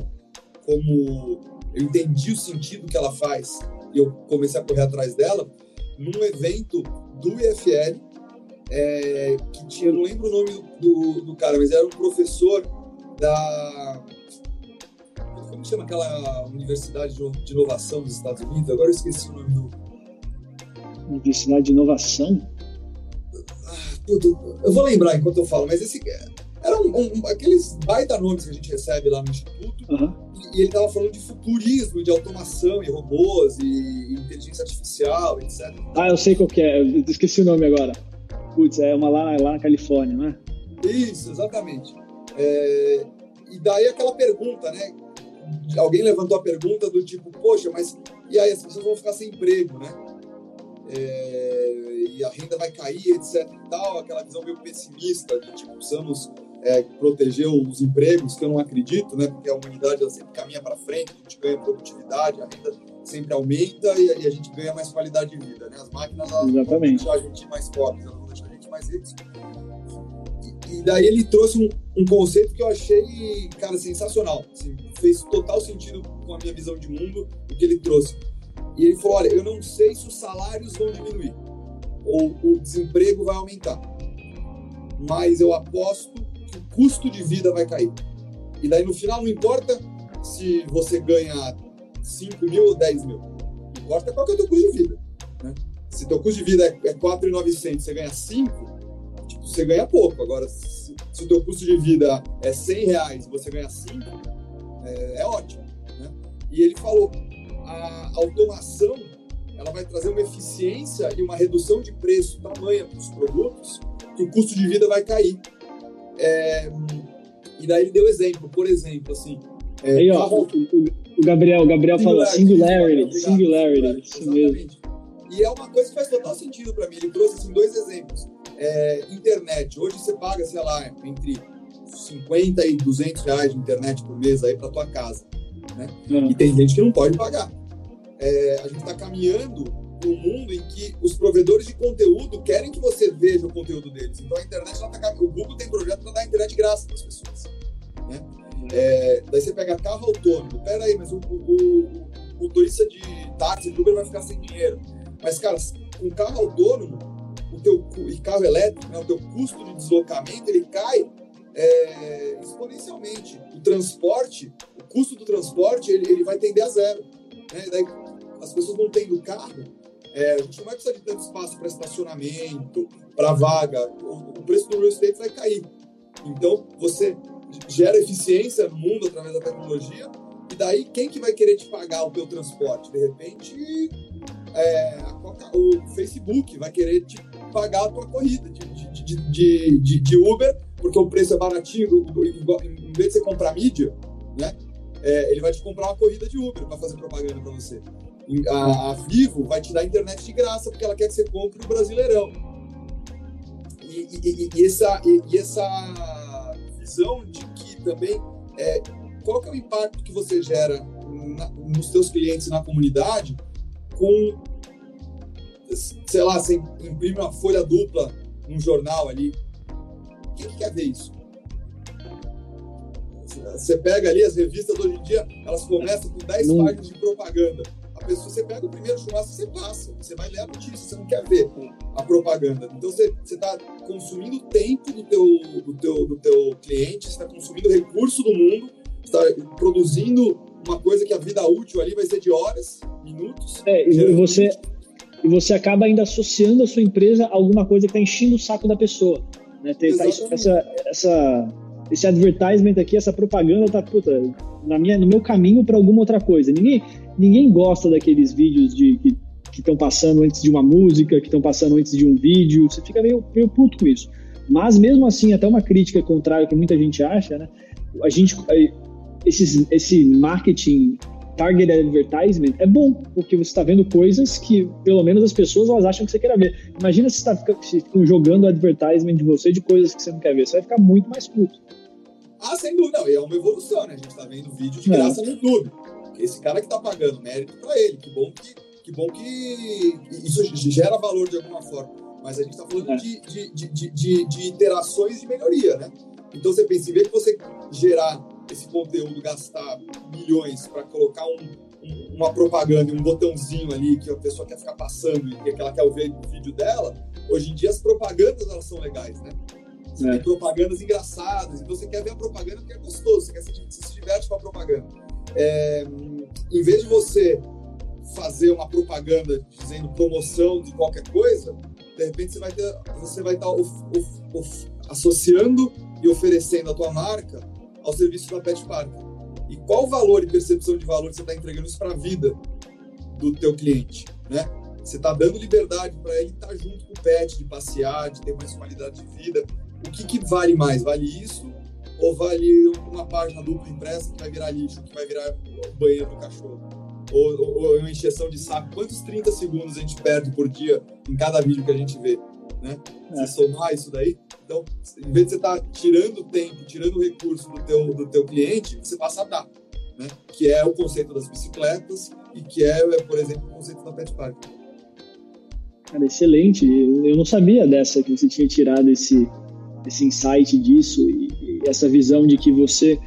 como. Eu entendi o sentido que ela faz e eu comecei a correr atrás dela num evento do IFL, é, que tinha, não lembro o nome do, do, cara, mas era um professor da. Como chama aquela universidade de inovação dos Estados Unidos? Agora eu esqueci o nome do. Universidade de Inovação? Ah, eu vou lembrar enquanto eu falo, mas esse era um, um, aqueles baita nomes que a gente recebe lá no Instituto, uhum. e, e, ele estava falando de futurismo, de automação e robôs e inteligência artificial, etc. Ah, eu sei qual que é, eu esqueci o nome agora. Putz, é uma lá, lá na Califórnia, não é? Isso, exatamente. É, e daí aquela pergunta, né? Alguém levantou a pergunta do tipo, poxa, mas e aí as pessoas vão ficar sem emprego, né? É, e a renda vai cair, etc e tal, aquela visão meio pessimista de tipo, precisamos é, proteger os empregos, que eu não acredito, né? Porque a humanidade ela sempre caminha para frente, a gente ganha produtividade, a renda sempre aumenta e, e, a gente ganha mais qualidade de vida, né? As máquinas elas Exatamente. vão deixar a gente mais pobres, elas vão deixar a gente mais ricos. E, e daí ele trouxe um, um, conceito que eu achei, cara, sensacional. Assim, fez total sentido com a minha visão de mundo, o que ele trouxe. E ele falou: olha, eu não sei se os salários vão diminuir ou o desemprego vai aumentar, mas eu aposto custo de vida vai cair. E daí no final não importa se você ganha 5 mil ou 10 mil, importa qual que é o teu custo de vida. Né? Se teu custo de vida é 4.900, você ganha 5, tipo, você ganha pouco. Agora, se, se o teu custo de vida é 100 reais você ganha 5, é, é ótimo. Né? E ele falou, a automação ela vai trazer uma eficiência e uma redução de preço tamanha para os produtos que o custo de vida vai cair. É, e daí ele deu exemplo, por exemplo, assim. É, Aí, ó, o, o, Gabriel, o Gabriel fala singularity, singularity, isso mesmo. E é uma coisa que faz total sentido para mim. Ele trouxe assim, dois exemplos. É, internet. Hoje você paga, sei lá, entre 50 e 200 reais de internet por mês aí para tua casa. Né? Uhum. E tem gente que não pode pagar é, a gente está caminhando para um mundo em que os provedores de conteúdo querem que você veja o conteúdo deles. Então a internet, ela tá, o Google tem projeto para dar internet graça para as pessoas. Né? É, daí você pega carro autônomo. Pera aí, mas o, o, o, motorista de táxi, de Uber vai ficar sem dinheiro. Mas, cara, com carro autônomo o teu, e carro elétrico, né, o teu custo de deslocamento, ele cai é, exponencialmente. O transporte, o custo do transporte, ele, ele vai tender a zero. Né? Daí, as pessoas não tendo carro, é, a gente não vai precisar de tanto espaço para estacionamento, para vaga, o, o, preço do real estate vai cair. Então, você gera eficiência no mundo através da tecnologia, e daí quem que vai querer te pagar o teu transporte? De repente, é, o Facebook vai querer te pagar a tua corrida de, de, de, de, de Uber, porque o preço é baratinho, em vez de você comprar mídia, né? É, ele vai te comprar uma corrida de Uber para fazer propaganda para você. A, a, Vivo vai te dar internet de graça porque ela quer que você compre o Brasileirão. E, e, e, essa, e, essa visão de que também é, qual que é o impacto que você gera na, nos seus clientes na comunidade com sei lá, você imprime uma folha dupla num jornal ali. Quem que quer ver isso? Você pega ali as revistas hoje em dia, elas começam com 10 Não. páginas de propaganda pessoa, você pega o primeiro churrasco, você passa, você vai ler a notícia, você não quer ver a propaganda. Então você está consumindo tempo do teu, do teu, do teu cliente, está consumindo recurso do mundo, está produzindo uma coisa que a vida útil ali vai ser de horas, minutos. É, e você, e você acaba ainda associando a sua empresa a alguma coisa que está enchendo o saco da pessoa. Né? Tem, tá, essa, essa, esse advertisement aqui, essa propaganda tá puta, na minha, no meu caminho para alguma outra coisa. Ninguém, ninguém gosta daqueles vídeos de que estão passando antes de uma música, que estão passando antes de um vídeo. Você fica meio, meio puto com isso. Mas mesmo assim, até uma crítica contrária que muita gente acha, né? A gente, esses, esse marketing target advertisement é bom, porque você está vendo coisas que, pelo menos, as pessoas elas acham que você quer ver. Imagina se está jogando advertisement de você de coisas que você não quer ver. Você vai ficar muito mais puto. Ah, sem dúvida. Não, e é uma evolução, né? A gente está vendo vídeo de graça no YouTube. Esse cara que está pagando mérito para ele. Que bom que, que bom que isso gera valor de alguma forma. Mas a gente está falando é. de, de, de, de, de interações de melhoria, né? Então você pensa, em vez de você gerar esse conteúdo, gastar milhões para colocar um, um, uma propaganda, um botãozinho ali que a pessoa quer ficar passando e que ela quer ver o vídeo dela, hoje em dia as propagandas elas são legais, né? Você é. tem propagandas engraçadas, então você quer ver a propaganda porque é gostoso, você quer se, se diverte com a propaganda. É, em vez de você fazer uma propaganda dizendo promoção de qualquer coisa, de repente você vai ter, você vai estar of, of, of, associando e oferecendo a tua marca ao serviço da Pet Park. E qual valor e percepção de valor você está entregando isso para a vida do teu cliente, né? Você está dando liberdade para ele estar tá junto com o pet, de passear, de ter mais qualidade de vida. O que, que vale mais? Vale isso ou vale uma página dupla impressa que vai virar lixo, que vai virar banheiro do cachorro? Ou, ou, ou uma encheção de saco? Quantos 30 segundos a gente perde por dia em cada vídeo que a gente vê? Né? É. Você somar isso daí, então, em vez de você estar tá tirando tempo, tirando recurso do teu, do teu cliente, você passa a dar, né? Que é o conceito das bicicletas e que é, é por exemplo, o conceito da Pet Park. Cara, excelente. Eu não sabia dessa que você tinha tirado esse, esse insight disso e, e essa visão de que você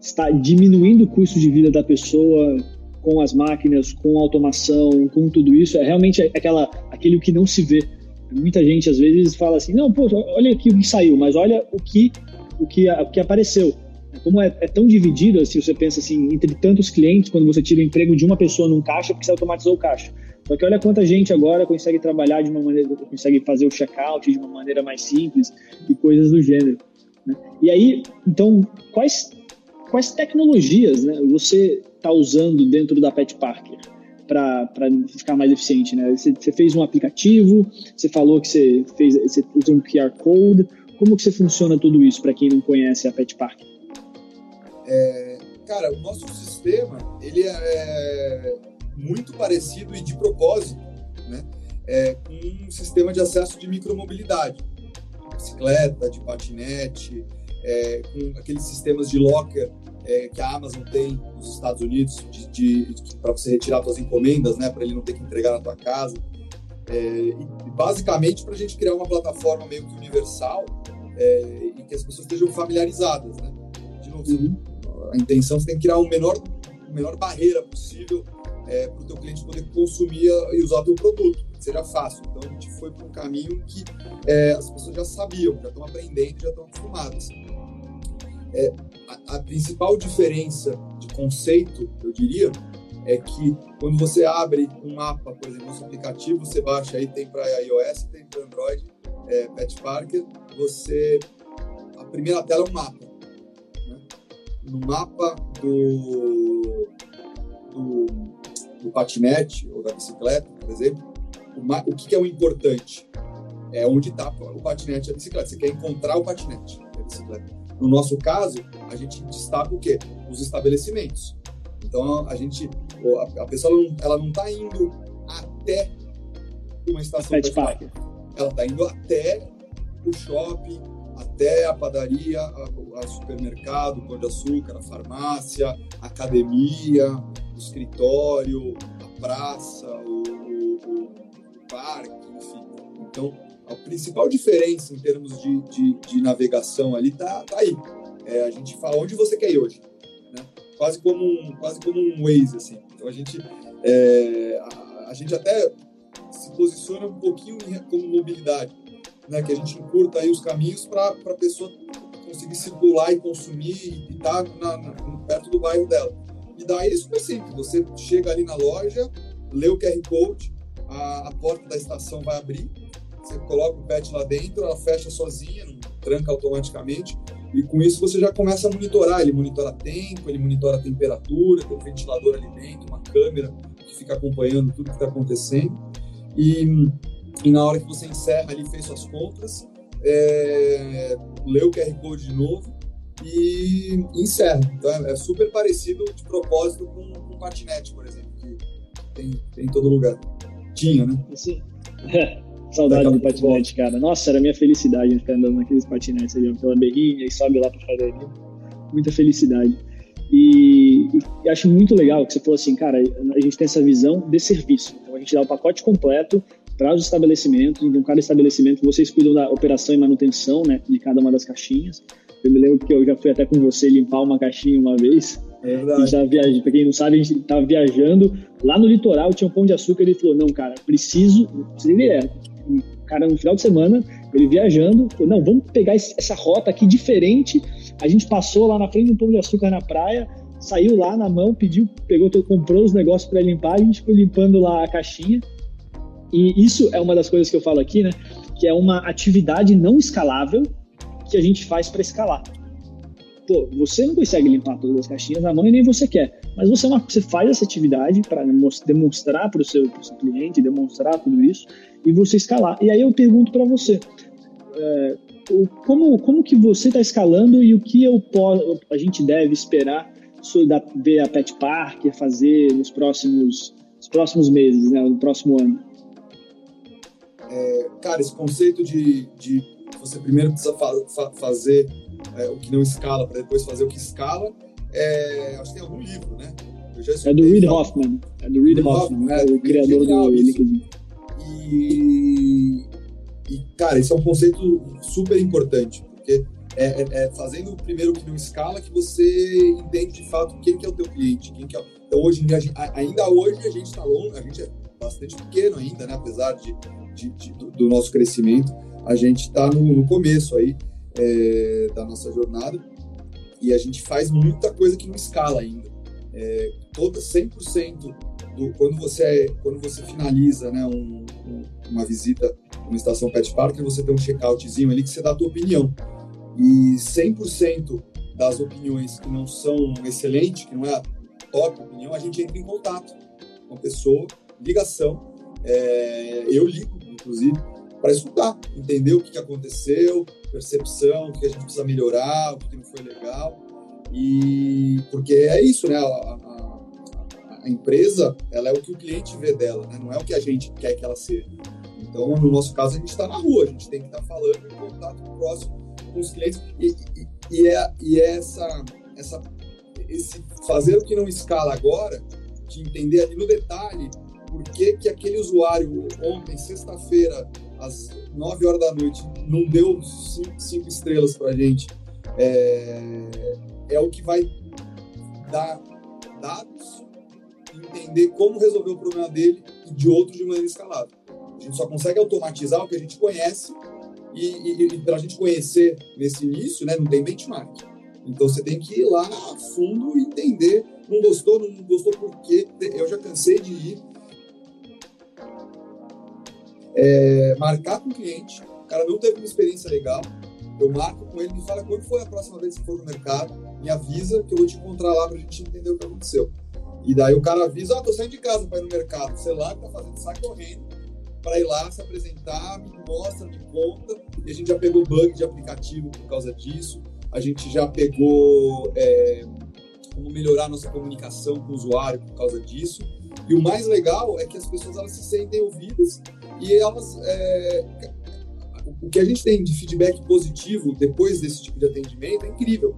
está diminuindo o custo de vida da pessoa com as máquinas, com automação, com tudo isso, é realmente aquela, aquele que não se vê. Muita gente às vezes fala assim, não, pô, olha aqui o que saiu, mas olha o que, o que, o que apareceu. Como é, é, tão dividido, assim, você pensa assim, entre tantos clientes, quando você tira o emprego de uma pessoa num caixa, porque você automatizou o caixa. Só que olha quanta gente agora consegue trabalhar de uma maneira, consegue fazer o checkout de uma maneira mais simples e coisas do gênero. Né? E aí, então, quais, quais tecnologias né, você está usando dentro da Pet Parker para ficar mais eficiente? Né? Você, você, fez um aplicativo, você falou que você, fez, você usa um QR Code. Como que você funciona tudo isso para quem não conhece a Pet Parker? É, cara, o nosso sistema ele é muito parecido e de propósito, né? É, com um sistema de acesso de micromobilidade, de bicicleta, de patinete, é, com aqueles sistemas de locker é, que a Amazon tem nos Estados Unidos para você retirar suas encomendas, né? Para ele não ter que entregar na tua casa. É, e, basicamente para a gente criar uma plataforma meio que universal é, e que as pessoas estejam familiarizadas, né? De novo, uhum a intenção você tem que criar o menor, a menor barreira possível é, para o teu cliente poder consumir e usar o teu produto, seja fácil. Então a gente foi para um caminho que é, as pessoas já sabiam, já estão aprendendo, já estão acostumadas. É, a, a, principal diferença de conceito, eu diria, é que quando você abre um mapa, por exemplo, nosso aplicativo, você baixa aí, tem para iOS, tem para Android, é, Pet Parker, você a primeira tela é um mapa no mapa do, do, do, patinete ou da bicicleta, por exemplo, o, o que, que, é o importante? É onde está o patinete e a bicicleta. Você quer encontrar o patinete e a bicicleta. No nosso caso, a gente destaca o quê? Os estabelecimentos. Então, a gente, a pessoa ela não está indo até uma estação de parque. Ela está indo até o shopping, até a padaria, a supermercado, pão de açúcar, a farmácia, a academia, o escritório, a praça, o, o, o parque, enfim. Então, a principal diferença em termos de, de, de navegação ali tá, tá aí. É, a gente fala onde você quer ir hoje, né? quase como um quase como um Waze assim. Então a gente é, a, a, gente até se posiciona um pouquinho como mobilidade né, que a gente encurta aí os caminhos para a pessoa conseguir circular e consumir e estar tá perto do bairro dela. E daí é super simples, você chega ali na loja, lê o QR Code, a, a porta da estação vai abrir, você coloca o pet lá dentro, ela fecha sozinha, não tranca automaticamente, e com isso você já começa a monitorar. Ele monitora tempo, ele monitora temperatura, tem um ventilador ali dentro, uma câmera que fica acompanhando tudo que está acontecendo. E e na hora que você encerra ali, fez suas compras, é, lê o QR Code de novo e encerra. Então é, é super parecido de propósito com, com o patinete, por exemplo, que tem, tem em todo lugar. Tinha, né? Sim. Saudade do patinete, cara. Nossa, era minha felicidade ficar andando naqueles patinetes ali, pela berrinha e sobe lá pra fazer ali. Muita felicidade. E, e, acho muito legal que você falou assim, cara, a gente tem essa visão de serviço. Então a gente dá o pacote completo, para os estabelecimentos. Então, cada estabelecimento, vocês cuidam da operação e manutenção né, de cada uma das caixinhas. Eu me lembro que eu já fui até com você limpar uma caixinha uma vez. É verdade. para quem não sabe, a gente estava viajando lá no litoral, tinha um pão de açúcar. Ele falou: Não, cara, preciso. Ele é, cara, no final de semana, ele viajando, falou: Não, vamos pegar essa rota aqui diferente. A gente passou lá na frente do pão de açúcar na praia, saiu lá na mão, pediu, pegou, comprou os negócios para limpar. A gente foi limpando lá a caixinha. E isso é uma das coisas que eu falo aqui, né? Que é uma atividade não escalável que a gente faz para escalar. Pô, você não consegue limpar todas as caixinhas na mão e nem você quer, mas você, é você faz essa atividade para demonstrar para o seu, seu, cliente, demonstrar tudo isso e você escalar. E aí eu pergunto para você, é, como, como que você está escalando e o que eu posso, a gente deve esperar da, ver a Pet Parker fazer nos próximos, nos próximos meses, né, no próximo ano? É, cara, esse conceito de, de você primeiro precisa fa fa fazer é, o que não escala para depois fazer o que escala, é, acho que tem algum livro, né? é do Reid Hoffman. É do Reid Hoffman, Hoffman é, o criador do LinkedIn. E, e, cara, esse é um conceito super importante, porque é, é, é, fazendo primeiro que não escala que você entende de fato quem que é o teu cliente, quem que é. Então hoje ainda hoje a gente está longe, a gente é bastante pequeno ainda, né? Apesar de, de, de do nosso crescimento, a gente está no, no, começo aí é, da nossa jornada e a gente faz muita coisa que não escala ainda. É, toda 100% do, quando você é, quando você finaliza, né, um, um, uma visita uma estação pet park, você tem um checkoutzinho ali que você dá a tua opinião. E 100% das opiniões que não são excelentes, que não é a top opinião, a gente entra em contato com a pessoa, ligação. É, eu ligo, inclusive, para escutar, entender o que, que aconteceu, percepção, o que a gente precisa melhorar, o que não foi legal. E porque é isso, né? A, a, a, empresa, ela é o que o cliente vê dela, né? Não é o que a gente quer que ela seja. Então, no nosso caso, a gente está na rua, a gente tem que estar tá falando em contato próximo com os clientes e, e, e é, e é essa, essa, esse fazer o que não escala agora, de entender ali no detalhe por que, que aquele usuário ontem, sexta-feira, às 9 horas da noite, não deu cinco, cinco estrelas para a gente, é, é o que vai dar dados, entender como resolver o problema dele e de outros de maneira escalável. A gente só consegue automatizar o que a gente conhece e, e, e para a gente conhecer nesse início, né, não tem benchmark. Então você tem que ir lá a fundo e entender. Não gostou, não gostou por quê. Eu já cansei de ir é, marcar com o cliente, o cara não teve uma experiência legal, eu marco com ele, me fala quando foi a próxima vez que for no mercado, me avisa que eu vou te encontrar lá pra gente entender o que aconteceu. E daí o cara avisa, ah, tô saindo de casa para ir no mercado, sei lá, tá fazendo, sai correndo para ir lá se apresentar, me mostra, me conta. E a gente já pegou bug de aplicativo por causa disso. A gente já pegou é, como melhorar nossa comunicação com o usuário por causa disso. E o mais legal é que as pessoas elas se sentem ouvidas e elas é, o que a gente tem de feedback positivo depois desse tipo de atendimento é incrível.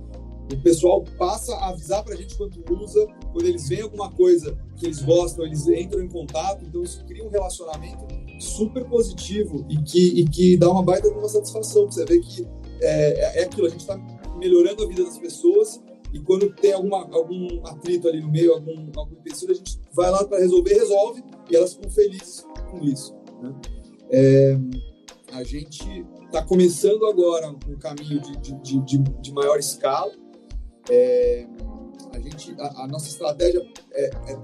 O pessoal passa a avisar para a gente quando usa, quando eles veem alguma coisa que eles gostam, eles entram em contato, então isso cria um relacionamento super positivo e que, e que dá uma baita de uma satisfação. Você vê que é, é aquilo, a gente está melhorando a vida das pessoas e quando tem alguma, algum atrito ali no meio, algum, algum empecilho, a gente vai lá para resolver, resolve e elas ficam felizes com isso. Né? É, a gente está começando agora um caminho de, de, de, de maior escala. É, a, gente, a, a, nossa estratégia é, é,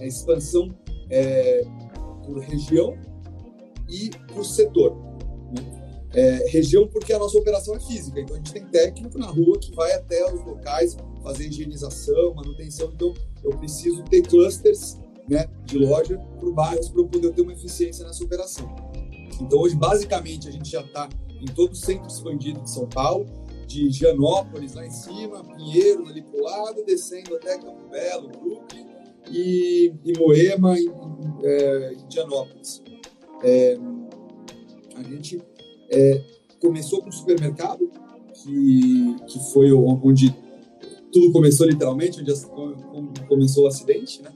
é expansão é, por região e por setor. Né? É, região porque a nossa operação é física, então a gente tem técnico na rua que vai até os locais fazer higienização, manutenção, então eu preciso ter clusters né, de loja por bairros para eu poder ter uma eficiência nessa operação. Então hoje basicamente a gente já está em todo o centro expandido de São Paulo, de Gianópolis lá em cima, Pinheiros ali para o lado, descendo até Campo Belo, Brooklyn e, e Moema em, é. É, a gente é, começou com o supermercado, que, que foi onde tudo começou literalmente, onde começou o acidente, né?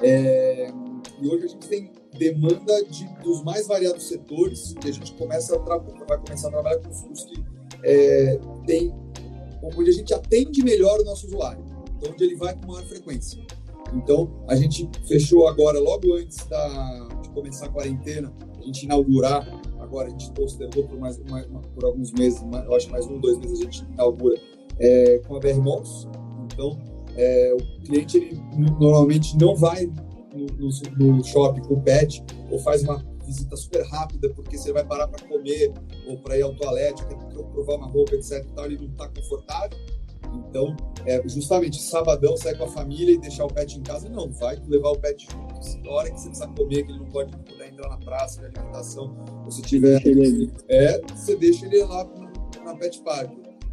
É, e hoje a gente tem demanda de, dos mais variados setores e a gente começa a vai começar a trabalhar com os que é, tem onde a gente atende melhor o nosso usuário, então onde ele vai com maior frequência. Então, a gente fechou agora, logo antes da, de começar a quarentena, a gente inaugurar, agora a gente postergou por, mais, por alguns meses, eu acho mais um, dois meses a gente inaugura é, com a BR Malls. Então, é, o cliente ele normalmente não vai no, no, no shopping com o pet ou faz uma visita super rápida porque você vai parar para comer ou para ir ao toalete, quer provar uma roupa, etc. Tal, ele não está confortável então, é, justamente, sabadão, sair com a família e deixar o pet em casa, não, vai levar o pet junto. Na hora que você precisa comer, que ele não pode poder entrar na praça de alimentação, ou se tiver. É, você deixa ele lá na Pet Park.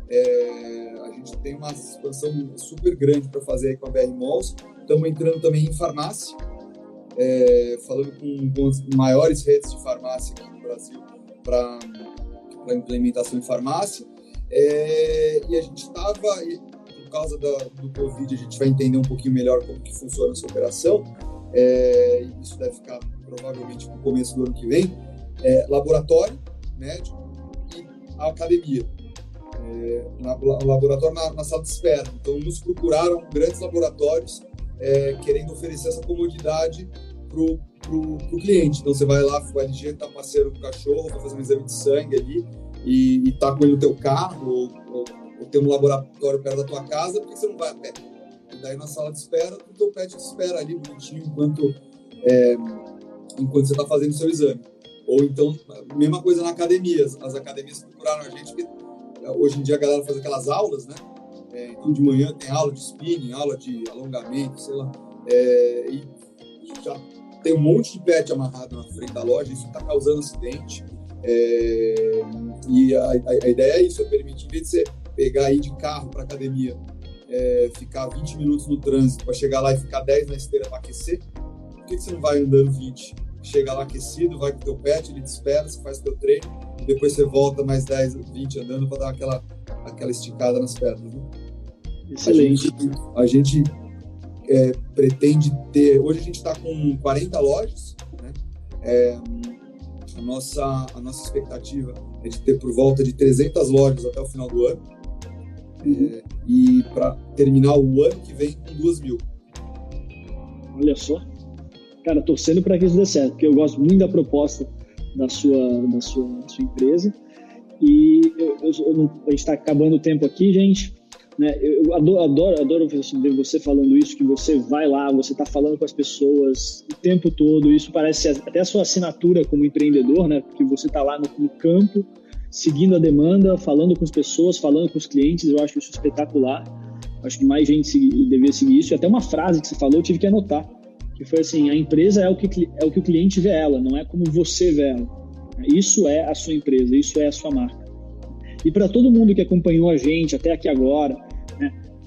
É, a gente tem uma expansão super grande para fazer aí com a BR Malls. Estamos entrando também em farmácia, é, falando com, com as maiores redes de farmácia aqui no Brasil para implementação em farmácia. É, e a gente estava, por causa da, do Covid, a gente vai entender um pouquinho melhor como que funciona essa operação. É, isso deve ficar provavelmente no começo do ano que vem. É, laboratório médico e academia. é, na, laboratório na, na, sala de espera. Então, nos procuraram grandes laboratórios é, querendo oferecer essa comodidade para o cliente. Então, você vai lá, o LG está passeando com o cachorro, vai fazer um exame de sangue ali e está com ele no teu carro ou, ou, ou, tem um laboratório perto da tua casa, por que você não vai a pé? E daí, na sala de espera, o teu pet espera ali bonitinho enquanto, é, enquanto você está fazendo o seu exame. Ou então, mesma coisa na academia. As academias procuraram a gente, porque é, hoje em dia a galera faz aquelas aulas, né? É, então, de manhã tem aula de spinning, aula de alongamento, sei lá. É, e já tem um monte de pet amarrado na frente da loja, isso está causando acidente. É, e a, a, ideia é isso, é permitir, em vez de você pegar aí de carro para academia, é, ficar 20 minutos no trânsito para chegar lá e ficar 10 na esteira para aquecer, por que, que você não vai andando 20? chega lá aquecido, vai com o teu pet, ele te espera, você faz o teu treino, e depois você volta mais 10, 20 andando para dar aquela, aquela esticada nas pernas. Né? Excelente. A gente, a gente é, pretende ter. Hoje a gente está com 40 lojas, né? É, a, nossa, a nossa expectativa é de ter por volta de 300 lojas até o final do ano. É, e para terminar o ano que vem com 2 mil. Olha só cara, torcendo para que isso dê certo, porque eu gosto muito da proposta da sua, da sua, da sua empresa. E eu, eu, eu a gente está acabando o tempo aqui, gente. Né? Eu adoro, adoro, ver você falando isso, que você vai lá, você está falando com as pessoas o tempo todo. Isso parece até a sua assinatura como empreendedor, né? Porque você está lá no, no campo, seguindo a demanda, falando com as pessoas, falando com os clientes. Eu acho isso espetacular. Acho que mais gente deveria seguir isso. E até uma frase que você falou, eu tive que anotar que foi assim: a empresa é o que, é o, que o cliente vê ela, não é como você vê ela. Isso é a sua empresa, isso é a sua marca. E para todo mundo que acompanhou a gente até aqui agora,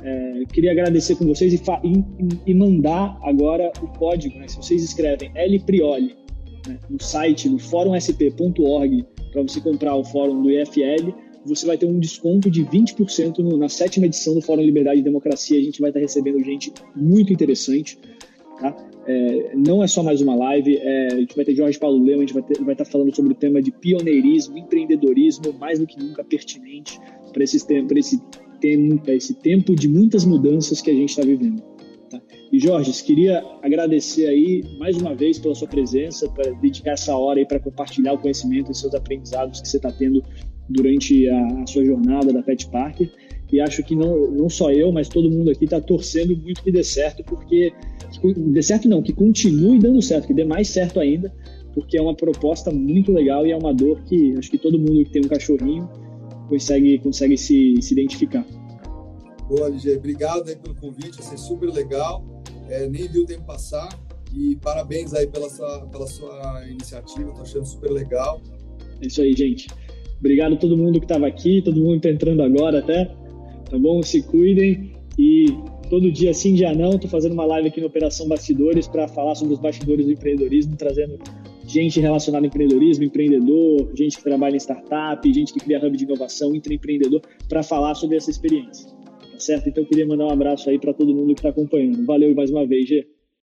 é, queria agradecer com vocês e, e, e, mandar agora o código. Né, se vocês escrevem L Prioli né, no site, no fórumasp.org, para você comprar o fórum do IFL, você vai ter um desconto de 20% no, na sétima edição do Fórum Liberdade e Democracia. A gente vai estar recebendo gente muito interessante. Tá? É, não é só mais uma live, é, a gente vai ter Jorge Paulo Lema, a gente vai, ter, vai estar falando sobre o tema de pioneirismo, empreendedorismo, mais do que nunca pertinente para esse, esse, tempo, esse tempo de muitas mudanças que a gente está vivendo. Tá? E Jorge, queria agradecer aí mais uma vez pela sua presença, para dedicar essa hora aí para compartilhar o conhecimento e seus aprendizados que você está tendo durante a, a, sua jornada da Pet Parker. E acho que não, não só eu, mas todo mundo aqui está torcendo muito que dê certo, porque que dê certo não, que continue dando certo, que dê mais certo ainda, porque é uma proposta muito legal e é uma dor que acho que todo mundo que tem um cachorrinho consegue, consegue se, se identificar. Boa, LG, obrigado aí pelo convite, achei super legal, é, nem vi o tempo passar e parabéns aí pela sua, pela sua iniciativa, tô achando super legal. É isso aí, gente. Obrigado a todo mundo que estava aqui, todo mundo que está entrando agora até, tá bom? Se cuidem e todo dia sim, dia não, estou fazendo uma live aqui no Operação Bastidores para falar sobre os bastidores do empreendedorismo, trazendo gente relacionada ao empreendedorismo, empreendedor, gente que trabalha em startup, gente que cria hub de inovação, intraempreendedor, para falar sobre essa experiência. Tá certo? Então eu queria mandar um abraço aí para todo mundo que está acompanhando. Valeu mais uma vez, Gê.